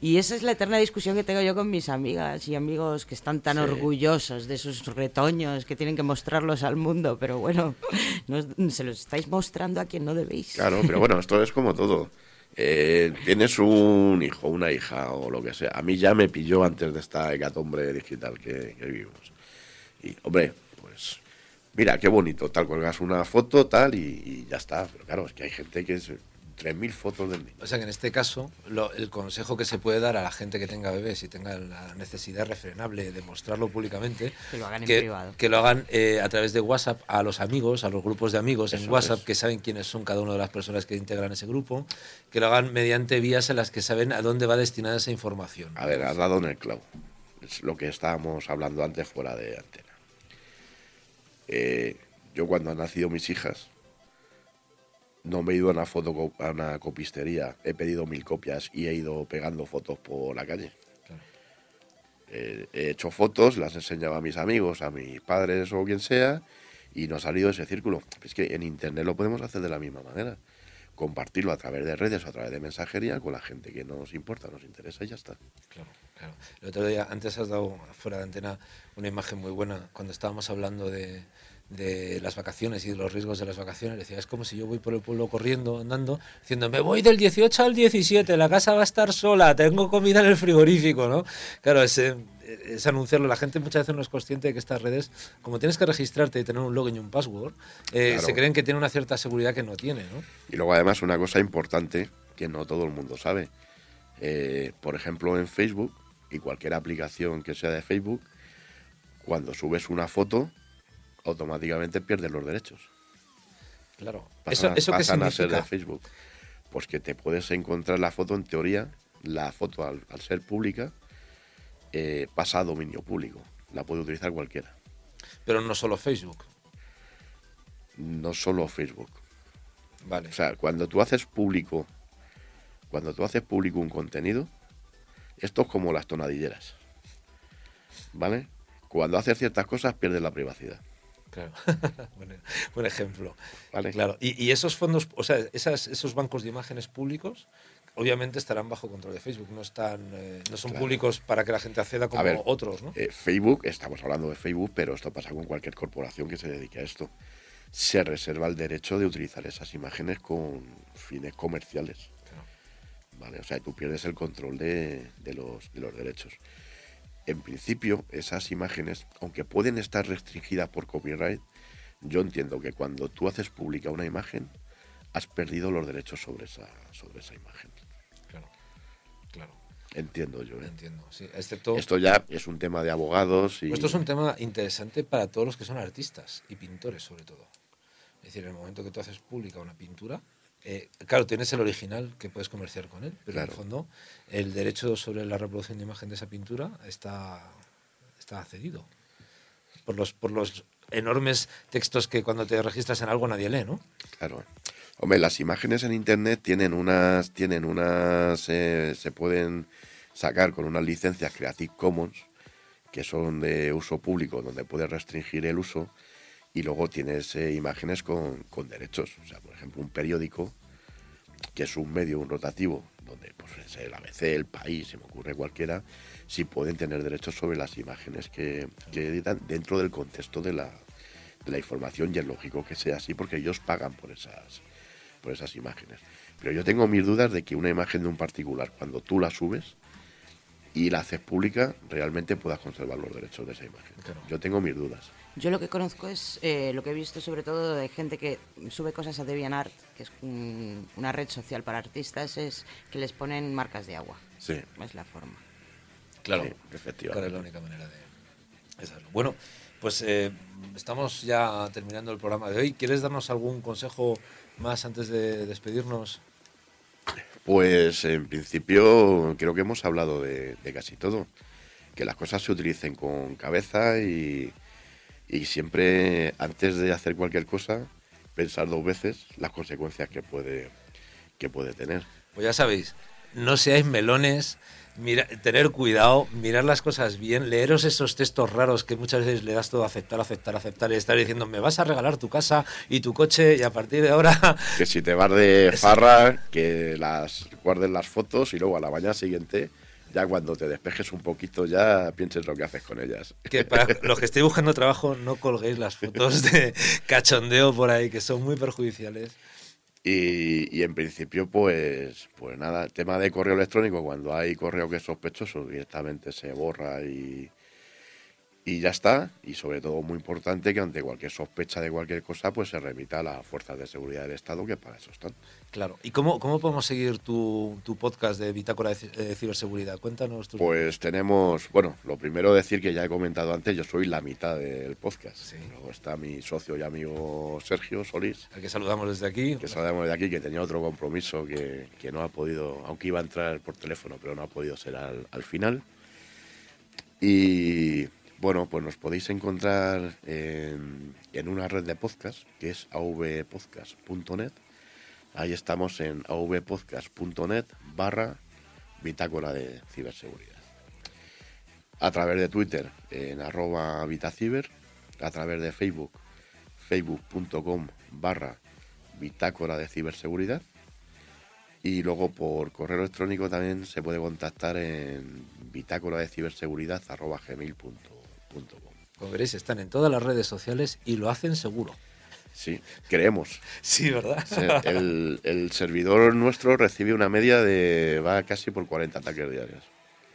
Y esa es la eterna discusión que tengo yo con mis amigas y amigos que están tan Sí. orgullosos de sus retoños, que tienen que mostrarlos al mundo, pero bueno, no- se los estáis mostrando a quien no debéis. Claro, pero bueno, esto es como todo. Eh, tienes un hijo, una hija o lo que sea. A mí ya me pilló antes de esta hecatombre digital que, vivimos. Y, hombre, pues, mira, qué bonito, tal, cuelgas una foto, tal, y, y ya está. Pero claro, es que hay gente que es 3.000 fotos del niño. O sea que en este caso, lo- el consejo que se puede dar a la gente que tenga bebés y tenga la necesidad refrenable de mostrarlo públicamente, Que lo hagan en privado. que lo hagan eh, a través de WhatsApp a los amigos, a los grupos de amigos en WhatsApp es. que saben quiénes son cada una de las personas que integran ese grupo, que lo hagan mediante vías en las que saben a dónde va destinada esa información. A ver, has dado en el clavo. Es lo que estábamos hablando antes fuera de antena. Eh, yo cuando han nacido mis hijas, no me he ido a una, foto, a una copistería, he pedido mil copias y he ido pegando fotos por la calle. Claro. Eh, he hecho fotos, las enseñaba a mis amigos, a mis padres o quien sea, y no ha salido ese círculo. Es que en Internet lo podemos hacer de la misma manera. Compartirlo a través de redes o a través de mensajería con la gente que nos importa, nos interesa y ya está. Claro, claro. El otro día, antes has dado fuera de antena una imagen muy buena cuando estábamos hablando de, de las vacaciones y de los riesgos de las vacaciones. Decía, es como si yo voy por el pueblo corriendo, andando, diciendo, me voy del 18 al 17, la casa va a estar sola, tengo comida en el frigorífico, ¿no? Claro, ese, es anunciarlo. La gente muchas veces no es consciente de que estas redes, como tienes que registrarte y tener un login y un password, eh, Claro. se creen que tiene una cierta seguridad que no tiene, ¿no? Y luego además una cosa importante que no todo el mundo sabe. Eh, por ejemplo en Facebook y cualquier aplicación que sea de Facebook, cuando subes una foto, automáticamente pierdes los derechos. Claro. Pasan, ¿Eso, eso qué pasan a ser de Facebook. Pues que te puedes encontrar la foto en teoría, la foto al, al ser pública, eh, pasa a dominio público. La puede utilizar cualquiera. Pero no solo Facebook. No solo Facebook. Vale. O sea, cuando tú haces público, cuando tú haces público un contenido, esto es como las tonadilleras. ¿Vale? Cuando haces ciertas cosas pierdes la privacidad. Claro, buen, ejemplo. ¿Vale? Claro, y, y esos fondos, o sea, esas, esos bancos de imágenes públicos, obviamente estarán bajo control de Facebook, no están, eh, no son Claro. públicos para que la gente acceda como ver, otros, ¿no? eh, Facebook, estamos hablando de Facebook, pero esto pasa con cualquier corporación que se dedique a esto. Se reserva el derecho de utilizar esas imágenes con fines comerciales. ¿Vale? O sea, tú pierdes el control de, de los, de los derechos. En principio, esas imágenes, aunque pueden estar restringidas por copyright, yo entiendo que cuando tú haces pública una imagen, has perdido los derechos sobre esa, sobre esa imagen. Claro, claro, Entiendo yo. ¿eh? entiendo. Sí, excepto, Esto ya es un tema de abogados y... esto es un tema interesante para todos los que son artistas y pintores, sobre todo. Es decir, en el momento que tú haces pública una pintura, eh, claro, tienes el original que puedes comerciar con él, pero en el fondo el derecho sobre la reproducción de imagen de esa pintura está, está cedido por los, por los enormes textos que cuando te registras en algo nadie lee, ¿no? Claro. Hombre, las imágenes en internet tienen unas, tienen unas, eh, se pueden sacar con unas licencias Creative Commons que son de uso público, donde puedes restringir el uso y luego tienes eh, imágenes con, con derechos. O sea, ejemplo, un periódico que es un medio, un rotativo, donde pues es el ABC, el país, se me ocurre cualquiera, sí pueden tener derechos sobre las imágenes que, que editan dentro del contexto de la, de la información y es lógico que sea así porque ellos pagan por esas, por esas imágenes. Pero yo tengo mis dudas de que una imagen de un particular, cuando tú la subes y la haces pública, realmente puedas conservar los derechos de esa imagen. Claro. Yo tengo mis dudas. Yo lo que conozco es eh, lo que he visto sobre todo de gente que sube cosas a DeviantArt, que es un- una red social para artistas, es que les ponen marcas de agua. Sí, Es la forma. Claro, sí, Claro, efectivamente. es la única manera de hacerlo. Bueno, pues eh, estamos ya terminando el programa de hoy. ¿Quieres darnos algún consejo más antes de despedirnos? Pues en principio creo que hemos hablado de, casi todo. Que las cosas se utilicen con cabeza y, y siempre antes de hacer cualquier cosa pensar dos veces las consecuencias que puede, que puede tener. Pues ya sabéis, no seáis melones, mira- tener cuidado, mirar las cosas bien, leeros esos textos raros que muchas veces le das todo a aceptar, aceptar, aceptar y estar diciendo, me vas a regalar tu casa y tu coche y a partir de ahora... Que si te vas de farra, que las guardes las fotos y luego a la mañana siguiente, ya cuando te despejes un poquito, ya pienses lo que haces con ellas. Que para los que estéis buscando trabajo, no colguéis las fotos de cachondeo por ahí, que son muy perjudiciales. Y, y en principio, pues, pues nada, el tema de correo electrónico, cuando hay correo que es sospechoso, directamente se borra y, y ya está. Y sobre todo, muy importante, que ante cualquier sospecha de cualquier cosa, pues se remita a las fuerzas de seguridad del Estado, que para eso están. Claro. ¿Y cómo, cómo podemos seguir tu, tu podcast de Bitácora de, de Ciberseguridad? Cuéntanos tus... Pues tenemos, bueno, lo primero decir que ya he comentado antes, yo soy la mitad del podcast. Sí. Luego está mi socio y amigo Sergio Solís, al que saludamos desde aquí. que sabemos de aquí que tenía otro compromiso que, que no ha podido, aunque iba a entrar por teléfono, pero no ha podido ser al, al final. Y bueno, pues nos podéis encontrar en, en una red de podcast que es avpodcast.net. Ahí estamos en avpodcast.net barra bitácora de ciberseguridad. A través de Twitter en arroba vitaciber, a través de Facebook, facebook.com barra bitácora de ciberseguridad. Y luego por correo electrónico también se puede contactar en bitácora de ciberseguridad arroba gmail.com. Como veréis, están en todas las redes sociales y lo hacen seguro. Sí, creemos. Sí, ¿verdad? El, el servidor nuestro recibe una media de. va casi por 40 ataques diarios.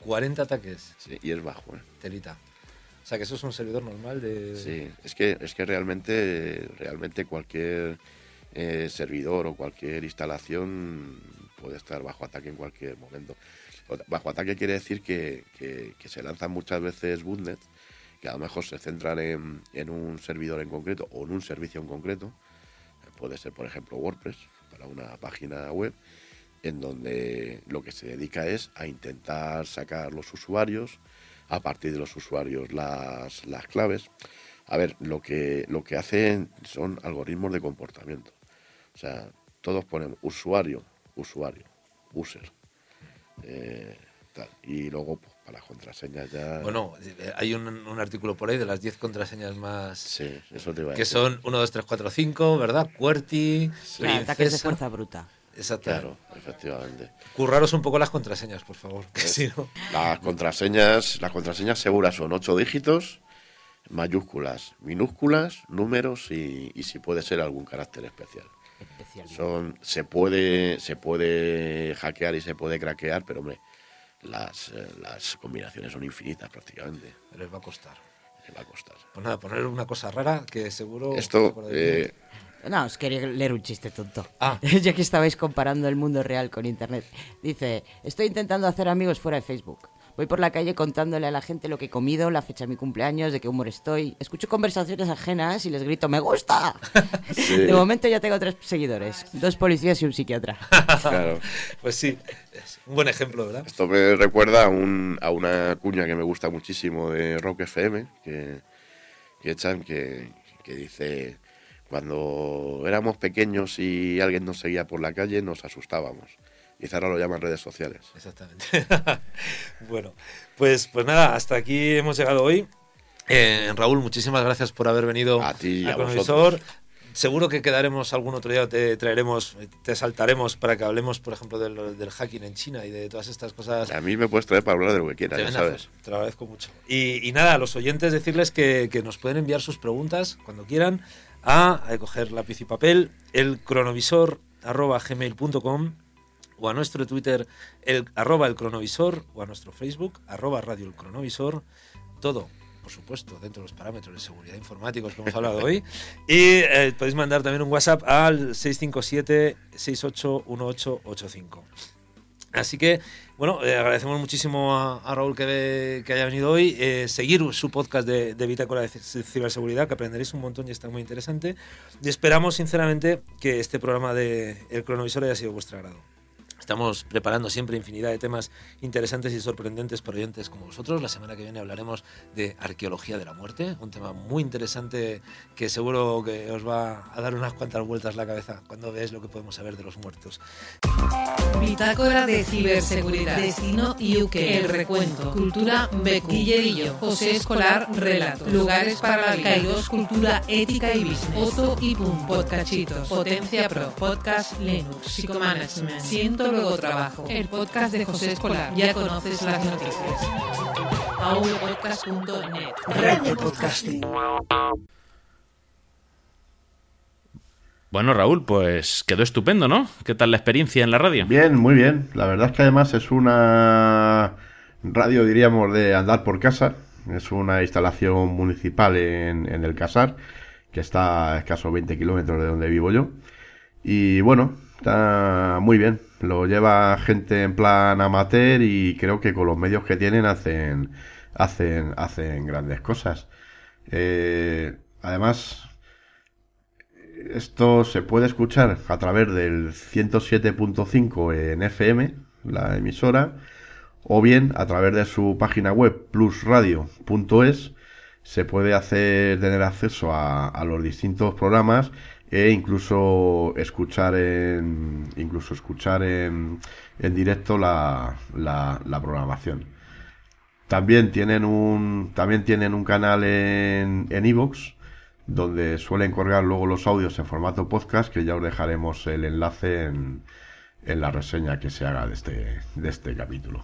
40 ataques, Sí, y es bajo, ¿eh? telita. O sea, que eso es un servidor normal de... Sí, es que, es que realmente, realmente cualquier eh, servidor o cualquier instalación puede estar bajo ataque en cualquier momento. Bajo ataque quiere decir que, que- que se lanzan muchas veces bootnets que a lo mejor se centran en, en un servidor en concreto o en un servicio en concreto. Puede ser, por ejemplo, WordPress para una página web en donde lo que se dedica es a intentar sacar los usuarios, a partir de los usuarios las, las claves. A ver, lo que, lo que hacen son algoritmos de comportamiento. O sea, todos ponemos usuario, usuario, user. eh, tal. Y luego, pues, para las contraseñas ya... Bueno, eh, hay un, un artículo por ahí de las 10 contraseñas más... Sí, eso te iba a Que decir. son 1, 2, 3, 4, 5, ¿verdad? QWERTY, Claro, ataques de fuerza bruta. Exactamente. Claro, efectivamente. Curraros un poco las contraseñas, por favor. Que Es- si no... Las contraseñas, las contraseñas seguras son ocho dígitos, mayúsculas, minúsculas, números y, y si puede ser algún carácter especial. Son, se puede, se puede hackear y se puede craquear, pero hombre, las, eh, las combinaciones son infinitas prácticamente. Les va a costar. Le va a costar. Pues nada, poner una cosa rara que seguro... Esto, eh. No, os quería leer un chiste tonto. Ah. ya que estabais comparando el mundo real con Internet. Dice, estoy intentando hacer amigos fuera de Facebook. Voy por la calle contándole a la gente lo que he comido, la fecha de mi cumpleaños, de qué humor estoy. Escucho conversaciones ajenas y les grito, ¡me gusta! Sí. De momento ya tengo tres seguidores, dos policías y un psiquiatra. claro. Pues sí, es un buen ejemplo, ¿verdad? Esto me recuerda a, un- a una cuña que me gusta muchísimo de Rock FM, que, que echan, que, que dice, cuando éramos pequeños y alguien nos seguía por la calle, nos asustábamos. Y ahora lo llaman redes sociales. Exactamente. bueno, pues, pues nada, hasta aquí hemos llegado hoy. Eh, Raúl, muchísimas gracias por haber venido A ti a vosotros. Seguro que quedaremos algún otro día, te traeremos, te saltaremos para que hablemos, por ejemplo, del, del hacking en China y de todas estas cosas. A mí me puedes traer para hablar de lo que quieras, ya sabes. Te lo agradezco mucho. Y, y nada, a los oyentes decirles que, que nos pueden enviar sus preguntas cuando quieran a, a coger lápiz y papel, el cronovisor arroba gmail.com o a nuestro Twitter el arroba el cronovisor o a nuestro Facebook arroba radio el cronovisor. Todo, por supuesto, dentro de los parámetros de seguridad informáticos que hemos hablado hoy. Y eh, podéis mandar también un WhatsApp al 657 681885. Así que, bueno, eh, agradecemos muchísimo a, a Raúl que, que haya venido hoy. Eh, seguir su podcast de, de Bitácora de ci- Ciberseguridad, que aprenderéis un montón y está muy interesante. Y esperamos, sinceramente, que este programa de El Cronovisor haya sido de vuestro agrado. Estamos preparando siempre infinidad de temas interesantes y sorprendentes para oyentes como vosotros. La semana que viene hablaremos de arqueología de la muerte, un tema muy interesante que seguro que os va a dar unas cuantas vueltas la cabeza cuando veáis lo que podemos saber de los muertos. Bitácora de ciberseguridad. Destino UK. El recuento. Cultura Becu. Guillerillo. José Escolar. Relato. Lugares para la vida. Cultura ética y business. Otto y Pum. Podcachitos. Potencia Pro. Podcast Linux. Psicomanagement. Siento luego trabajo. El podcast de José Escolar. Ya conoces las noticias. aulopodcast.net. Red de podcasting. Bueno, Raúl, pues quedó estupendo, ¿no? ¿Qué tal la experiencia en la radio? Bien, muy bien. La verdad es que además es una radio, diríamos, de andar por casa. Es una instalación municipal en, el Casar, que está a escasos 20 kilómetros de donde vivo yo. Y bueno, está muy bien. Lo lleva gente en plan amateur y creo que con los medios que tienen hacen, hacen, hacen grandes cosas. Eh, además, esto se puede escuchar a través del 107.5 en FM, la emisora, o bien a través de su página web plusradio.es se puede hacer tener acceso a, los distintos programas e incluso escuchar en incluso escuchar en, en directo la, la, programación. También tienen un también tienen un canal en en donde suelen colgar luego los audios en formato podcast, que ya os dejaremos el enlace en, en la reseña que se haga de este, de este capítulo.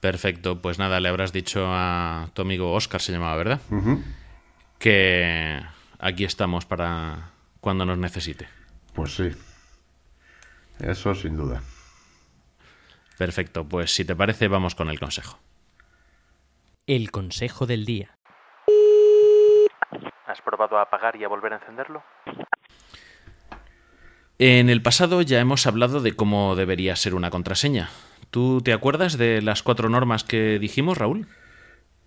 Perfecto, pues nada, le habrás dicho a tu amigo Oscar, se llamaba, ¿verdad? Que aquí estamos para cuando nos necesite. Pues sí, eso sin duda. Perfecto, pues si te parece, vamos con el consejo. El consejo del día. ¿Has probado a apagar y a volver a encenderlo? En el pasado ya hemos hablado de cómo debería ser una contraseña. ¿Tú te acuerdas de las cuatro normas que dijimos, Raúl?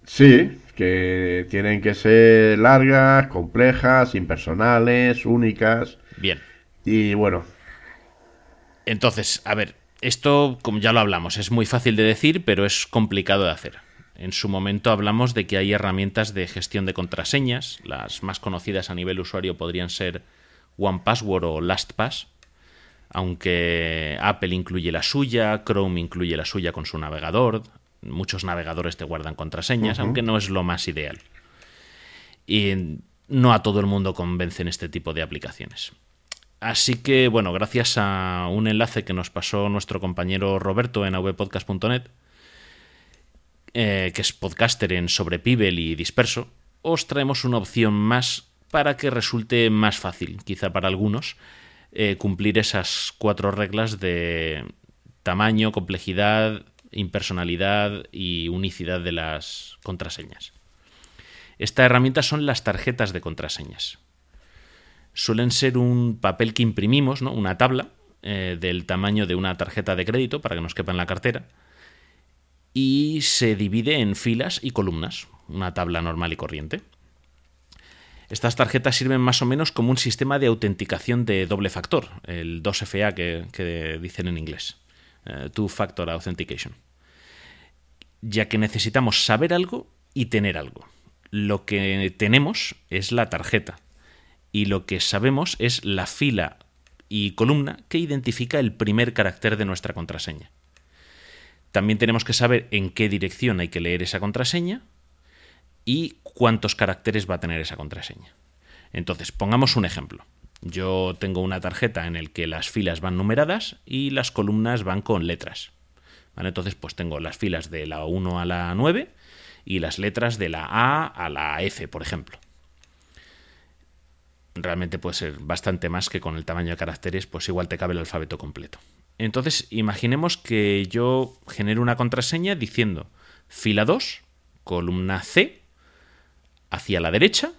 Sí, que tienen que ser largas, complejas, impersonales, únicas. Bien. Y bueno, Entonces, a ver, esto, como ya lo hablamos, es muy fácil de decir, pero es complicado de hacer. En su momento hablamos de que hay herramientas de gestión de contraseñas. Las más conocidas a nivel usuario podrían ser OnePassword o LastPass, aunque Apple incluye la suya, Chrome incluye la suya con su navegador, muchos navegadores te guardan contraseñas, aunque no es lo más ideal. Y no a todo el mundo convencen este tipo de aplicaciones. Así que, bueno, gracias a un enlace que nos pasó nuestro compañero Roberto en avpodcast.net, eh, que es podcaster en sobre Pibel y Disperso, os traemos una opción más para que resulte más fácil, quizá para algunos, eh, cumplir esas cuatro reglas de tamaño, complejidad, impersonalidad y unicidad de las contraseñas. Esta herramienta son las tarjetas de contraseñas. Suelen ser un papel que imprimimos, ¿no? una tabla eh, del tamaño de una tarjeta de crédito para que nos quepa en la cartera y se divide en filas y columnas, una tabla normal y corriente. Estas tarjetas sirven más o menos como un sistema de autenticación de doble factor, el 2FA que, que dicen en inglés, eh, Two Factor Authentication, ya que necesitamos saber algo y tener algo. Lo que tenemos es la tarjeta y lo que sabemos es la fila y columna que identifica el primer carácter de nuestra contraseña. También tenemos que saber en qué dirección hay que leer esa contraseña y cuántos caracteres va a tener esa contraseña. Entonces, pongamos un ejemplo. Yo tengo una tarjeta en la que las filas van numeradas y las columnas van con letras. Entonces, pues tengo las filas de la 1 a la 9 y las letras de la A a la F, por ejemplo. Realmente puede ser bastante más que con el tamaño de caracteres, pues igual te cabe el alfabeto completo. Entonces, imaginemos que yo genero una contraseña diciendo fila 2, columna C, hacia la derecha,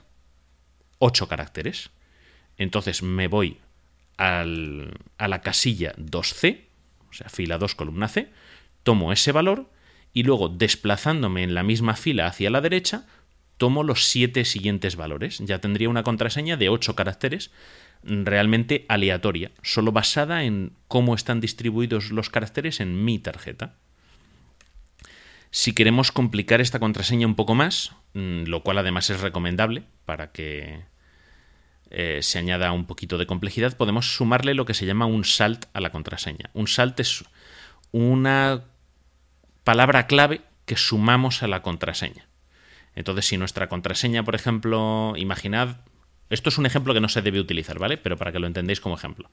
8 caracteres. Entonces me voy al- a la casilla 2C, o sea, fila 2, columna C, tomo ese valor y luego desplazándome en la misma fila hacia la derecha, tomo los siete siguientes valores. Ya tendría una contraseña de 8 caracteres realmente aleatoria, solo basada en cómo están distribuidos los caracteres en mi tarjeta. Si queremos complicar esta contraseña un poco más, mm, lo cual además es recomendable para que eh, se añada un poquito de complejidad, podemos sumarle lo que se llama un salt a la contraseña. Un salt es una palabra clave que sumamos a la contraseña. Entonces, si nuestra contraseña, por ejemplo, imaginad, esto es un ejemplo que no se debe utilizar, ¿vale? Pero para que lo entendáis como ejemplo.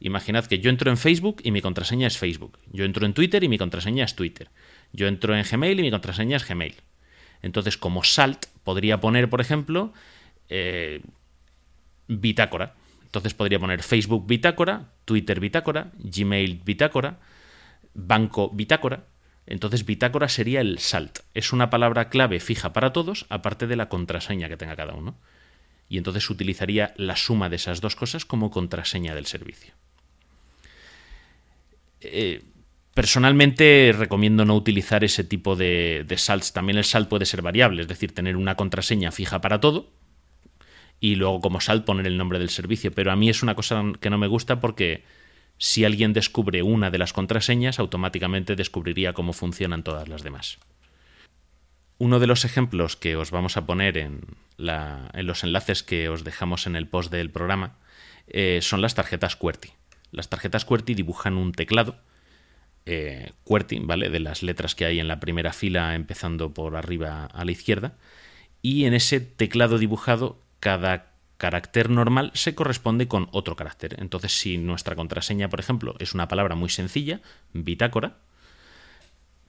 Imaginad que yo entro en Facebook y mi contraseña es Facebook. Yo entro en Twitter y mi contraseña es Twitter. Yo entro en Gmail y mi contraseña es Gmail. Entonces, como salt, podría poner, por ejemplo, eh, bitácora. Entonces podría poner Facebook bitácora, Twitter bitácora, Gmail bitácora, banco bitácora. Entonces bitácora sería el salt. Es una palabra clave fija para todos, aparte de la contraseña que tenga cada uno. Y entonces utilizaría la suma de esas dos cosas como contraseña del servicio. Eh, personalmente recomiendo no utilizar ese tipo de, de salts. También el salt puede ser variable, es decir, tener una contraseña fija para todo, y luego como salt poner el nombre del servicio. Pero a mí es una cosa que no me gusta porque si alguien descubre una de las contraseñas, automáticamente descubriría cómo funcionan todas las demás. Uno de los ejemplos que os vamos a poner en, los enlaces que os dejamos en el post del programa eh, son las tarjetas QWERTY. Las tarjetas QWERTY dibujan un teclado eh, QWERTY, ¿vale? De las letras que hay en la primera fila empezando por arriba a la izquierda. Y en ese teclado dibujado cada carácter normal se corresponde con otro carácter. Entonces, si nuestra contraseña, por ejemplo, es una palabra muy sencilla, bitácora,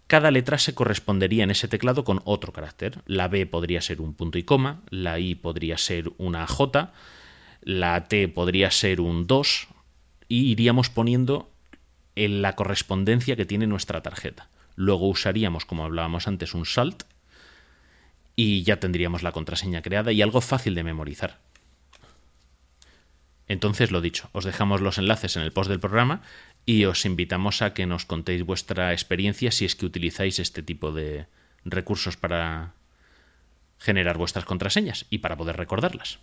cada letra se correspondería en ese teclado con otro carácter. La B podría ser un punto y coma, la I podría ser una J, la T podría ser un 2 y iríamos poniendo en la correspondencia que tiene nuestra tarjeta. Luego usaríamos, como hablábamos antes, un salt y ya tendríamos la contraseña creada y algo fácil de memorizar. Entonces, lo dicho, os dejamos los enlaces en el post del programa y os invitamos a que nos contéis vuestra experiencia si es que utilizáis este tipo de recursos para generar vuestras contraseñas y para poder recordarlas.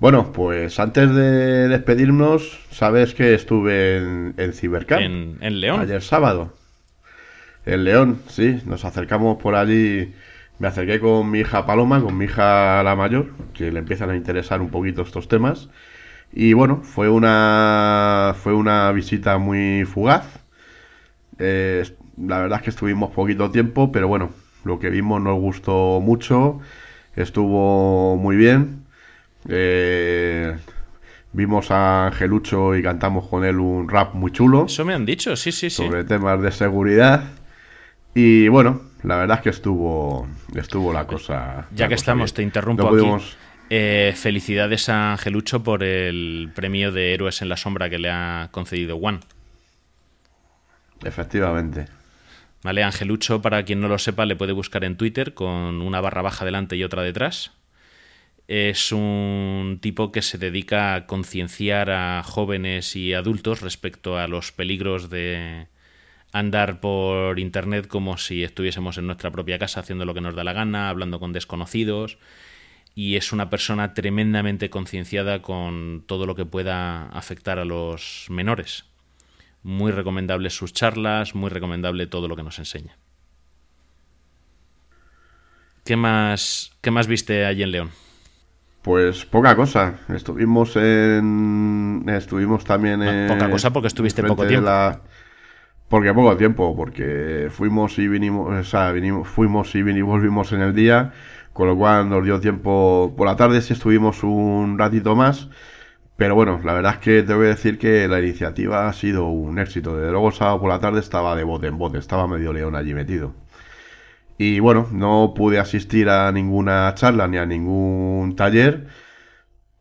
Bueno, pues antes de despedirnos, sabes que estuve en, en En, en León. Ayer sábado. El León, sí, nos acercamos por allí. Me acerqué con mi hija Paloma, con mi hija la mayor, que le empiezan a interesar un poquito estos temas. Y bueno, fue una, fue una visita muy fugaz. Eh, la verdad es que estuvimos poquito tiempo, pero bueno, lo que vimos nos gustó mucho. Estuvo muy bien. Eh, vimos a Angelucho y cantamos con él un rap muy chulo. Eso me han dicho, sí, sí, sí. Sobre temas de seguridad. Y bueno, la verdad es que estuvo, estuvo la cosa. Ya que estamos, te interrumpo aquí. Eh, felicidades a Angelucho por el premio de Héroes en la Sombra que le ha concedido One. Efectivamente. Vale, Angelucho, para quien no lo sepa, le puede buscar en Twitter con una barra baja delante y otra detrás. Es un tipo que se dedica a concienciar a jóvenes y adultos respecto a los peligros de, andar por internet como si estuviésemos en nuestra propia casa haciendo lo que nos da la gana, hablando con desconocidos. Y es una persona tremendamente concienciada con todo lo que pueda afectar a los menores. Muy recomendables sus charlas, muy recomendable todo lo que nos enseña. ¿Qué más, qué más viste allí en León? Pues poca cosa. Estuvimos en. Estuvimos también en. Poca cosa porque estuviste poco tiempo. Porque poco tiempo, porque fuimos y vinimos, o sea, vinimos, fuimos y vinimos, volvimos en el día, con lo cual nos dio tiempo. Por la tarde sí estuvimos un ratito más, pero bueno, la verdad es que tengo que decir que la iniciativa ha sido un éxito. Desde luego, sábado por la tarde estaba de bote en bote, estaba medio león allí metido. Y bueno, no pude asistir a ninguna charla ni a ningún taller,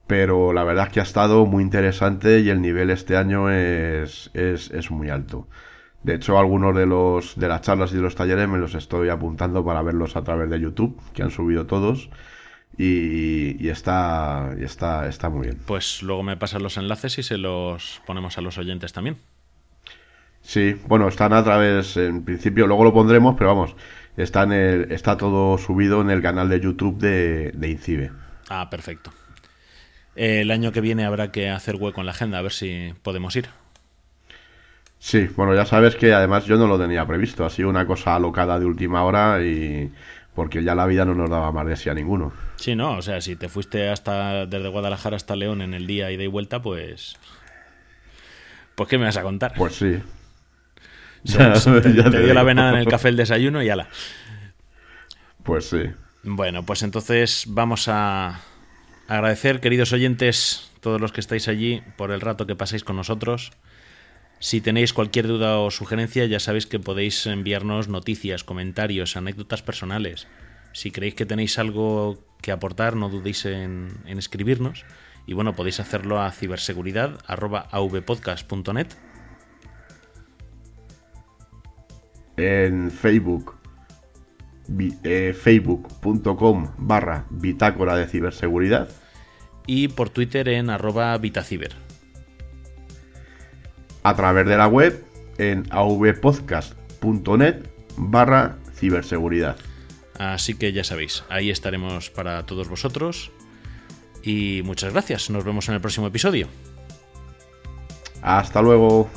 pero la verdad es que ha estado muy interesante y el nivel este año es, es, es muy alto. De hecho, algunos de los de las charlas y de los talleres me los estoy apuntando para verlos a través de YouTube, que han subido todos. Y, está, y está, está muy bien. Pues luego me pasan los enlaces y se los ponemos a los oyentes también. Sí, bueno, están a través, en principio, luego lo pondremos, pero vamos, está, en el, está todo subido en el canal de YouTube de, de Incibe. Ah, perfecto. El año que viene habrá que hacer hueco en la agenda, a ver si podemos ir. Sí, bueno, ya sabes que además yo no lo tenía previsto, ha sido una cosa alocada de última hora y porque ya la vida no nos daba más de sí a ninguno. Sí, no, o sea, si te fuiste hasta desde Guadalajara hasta León en el día ida y vuelta, pues. Pues, ¿qué me vas a contar? Pues sí. Te, Ya te te dio la digo. vena en el café el desayuno y ala. Pues sí. Bueno, pues entonces vamos a agradecer, queridos oyentes, todos los que estáis allí, por el rato que pasáis con nosotros. Si tenéis cualquier duda o sugerencia, ya sabéis que podéis enviarnos noticias, comentarios, anécdotas personales. Si creéis que tenéis algo que aportar, no dudéis en, en escribirnos. Y bueno, podéis hacerlo a ciberseguridad.avpodcast.net. En Facebook, eh, facebook.com barra bitácora de ciberseguridad. Y por Twitter en arroba vitaciber. A través de la web en avpodcast.net barra ciberseguridad. Así que ya sabéis, ahí estaremos para todos vosotros. Y muchas gracias, nos vemos en el próximo episodio. Hasta luego.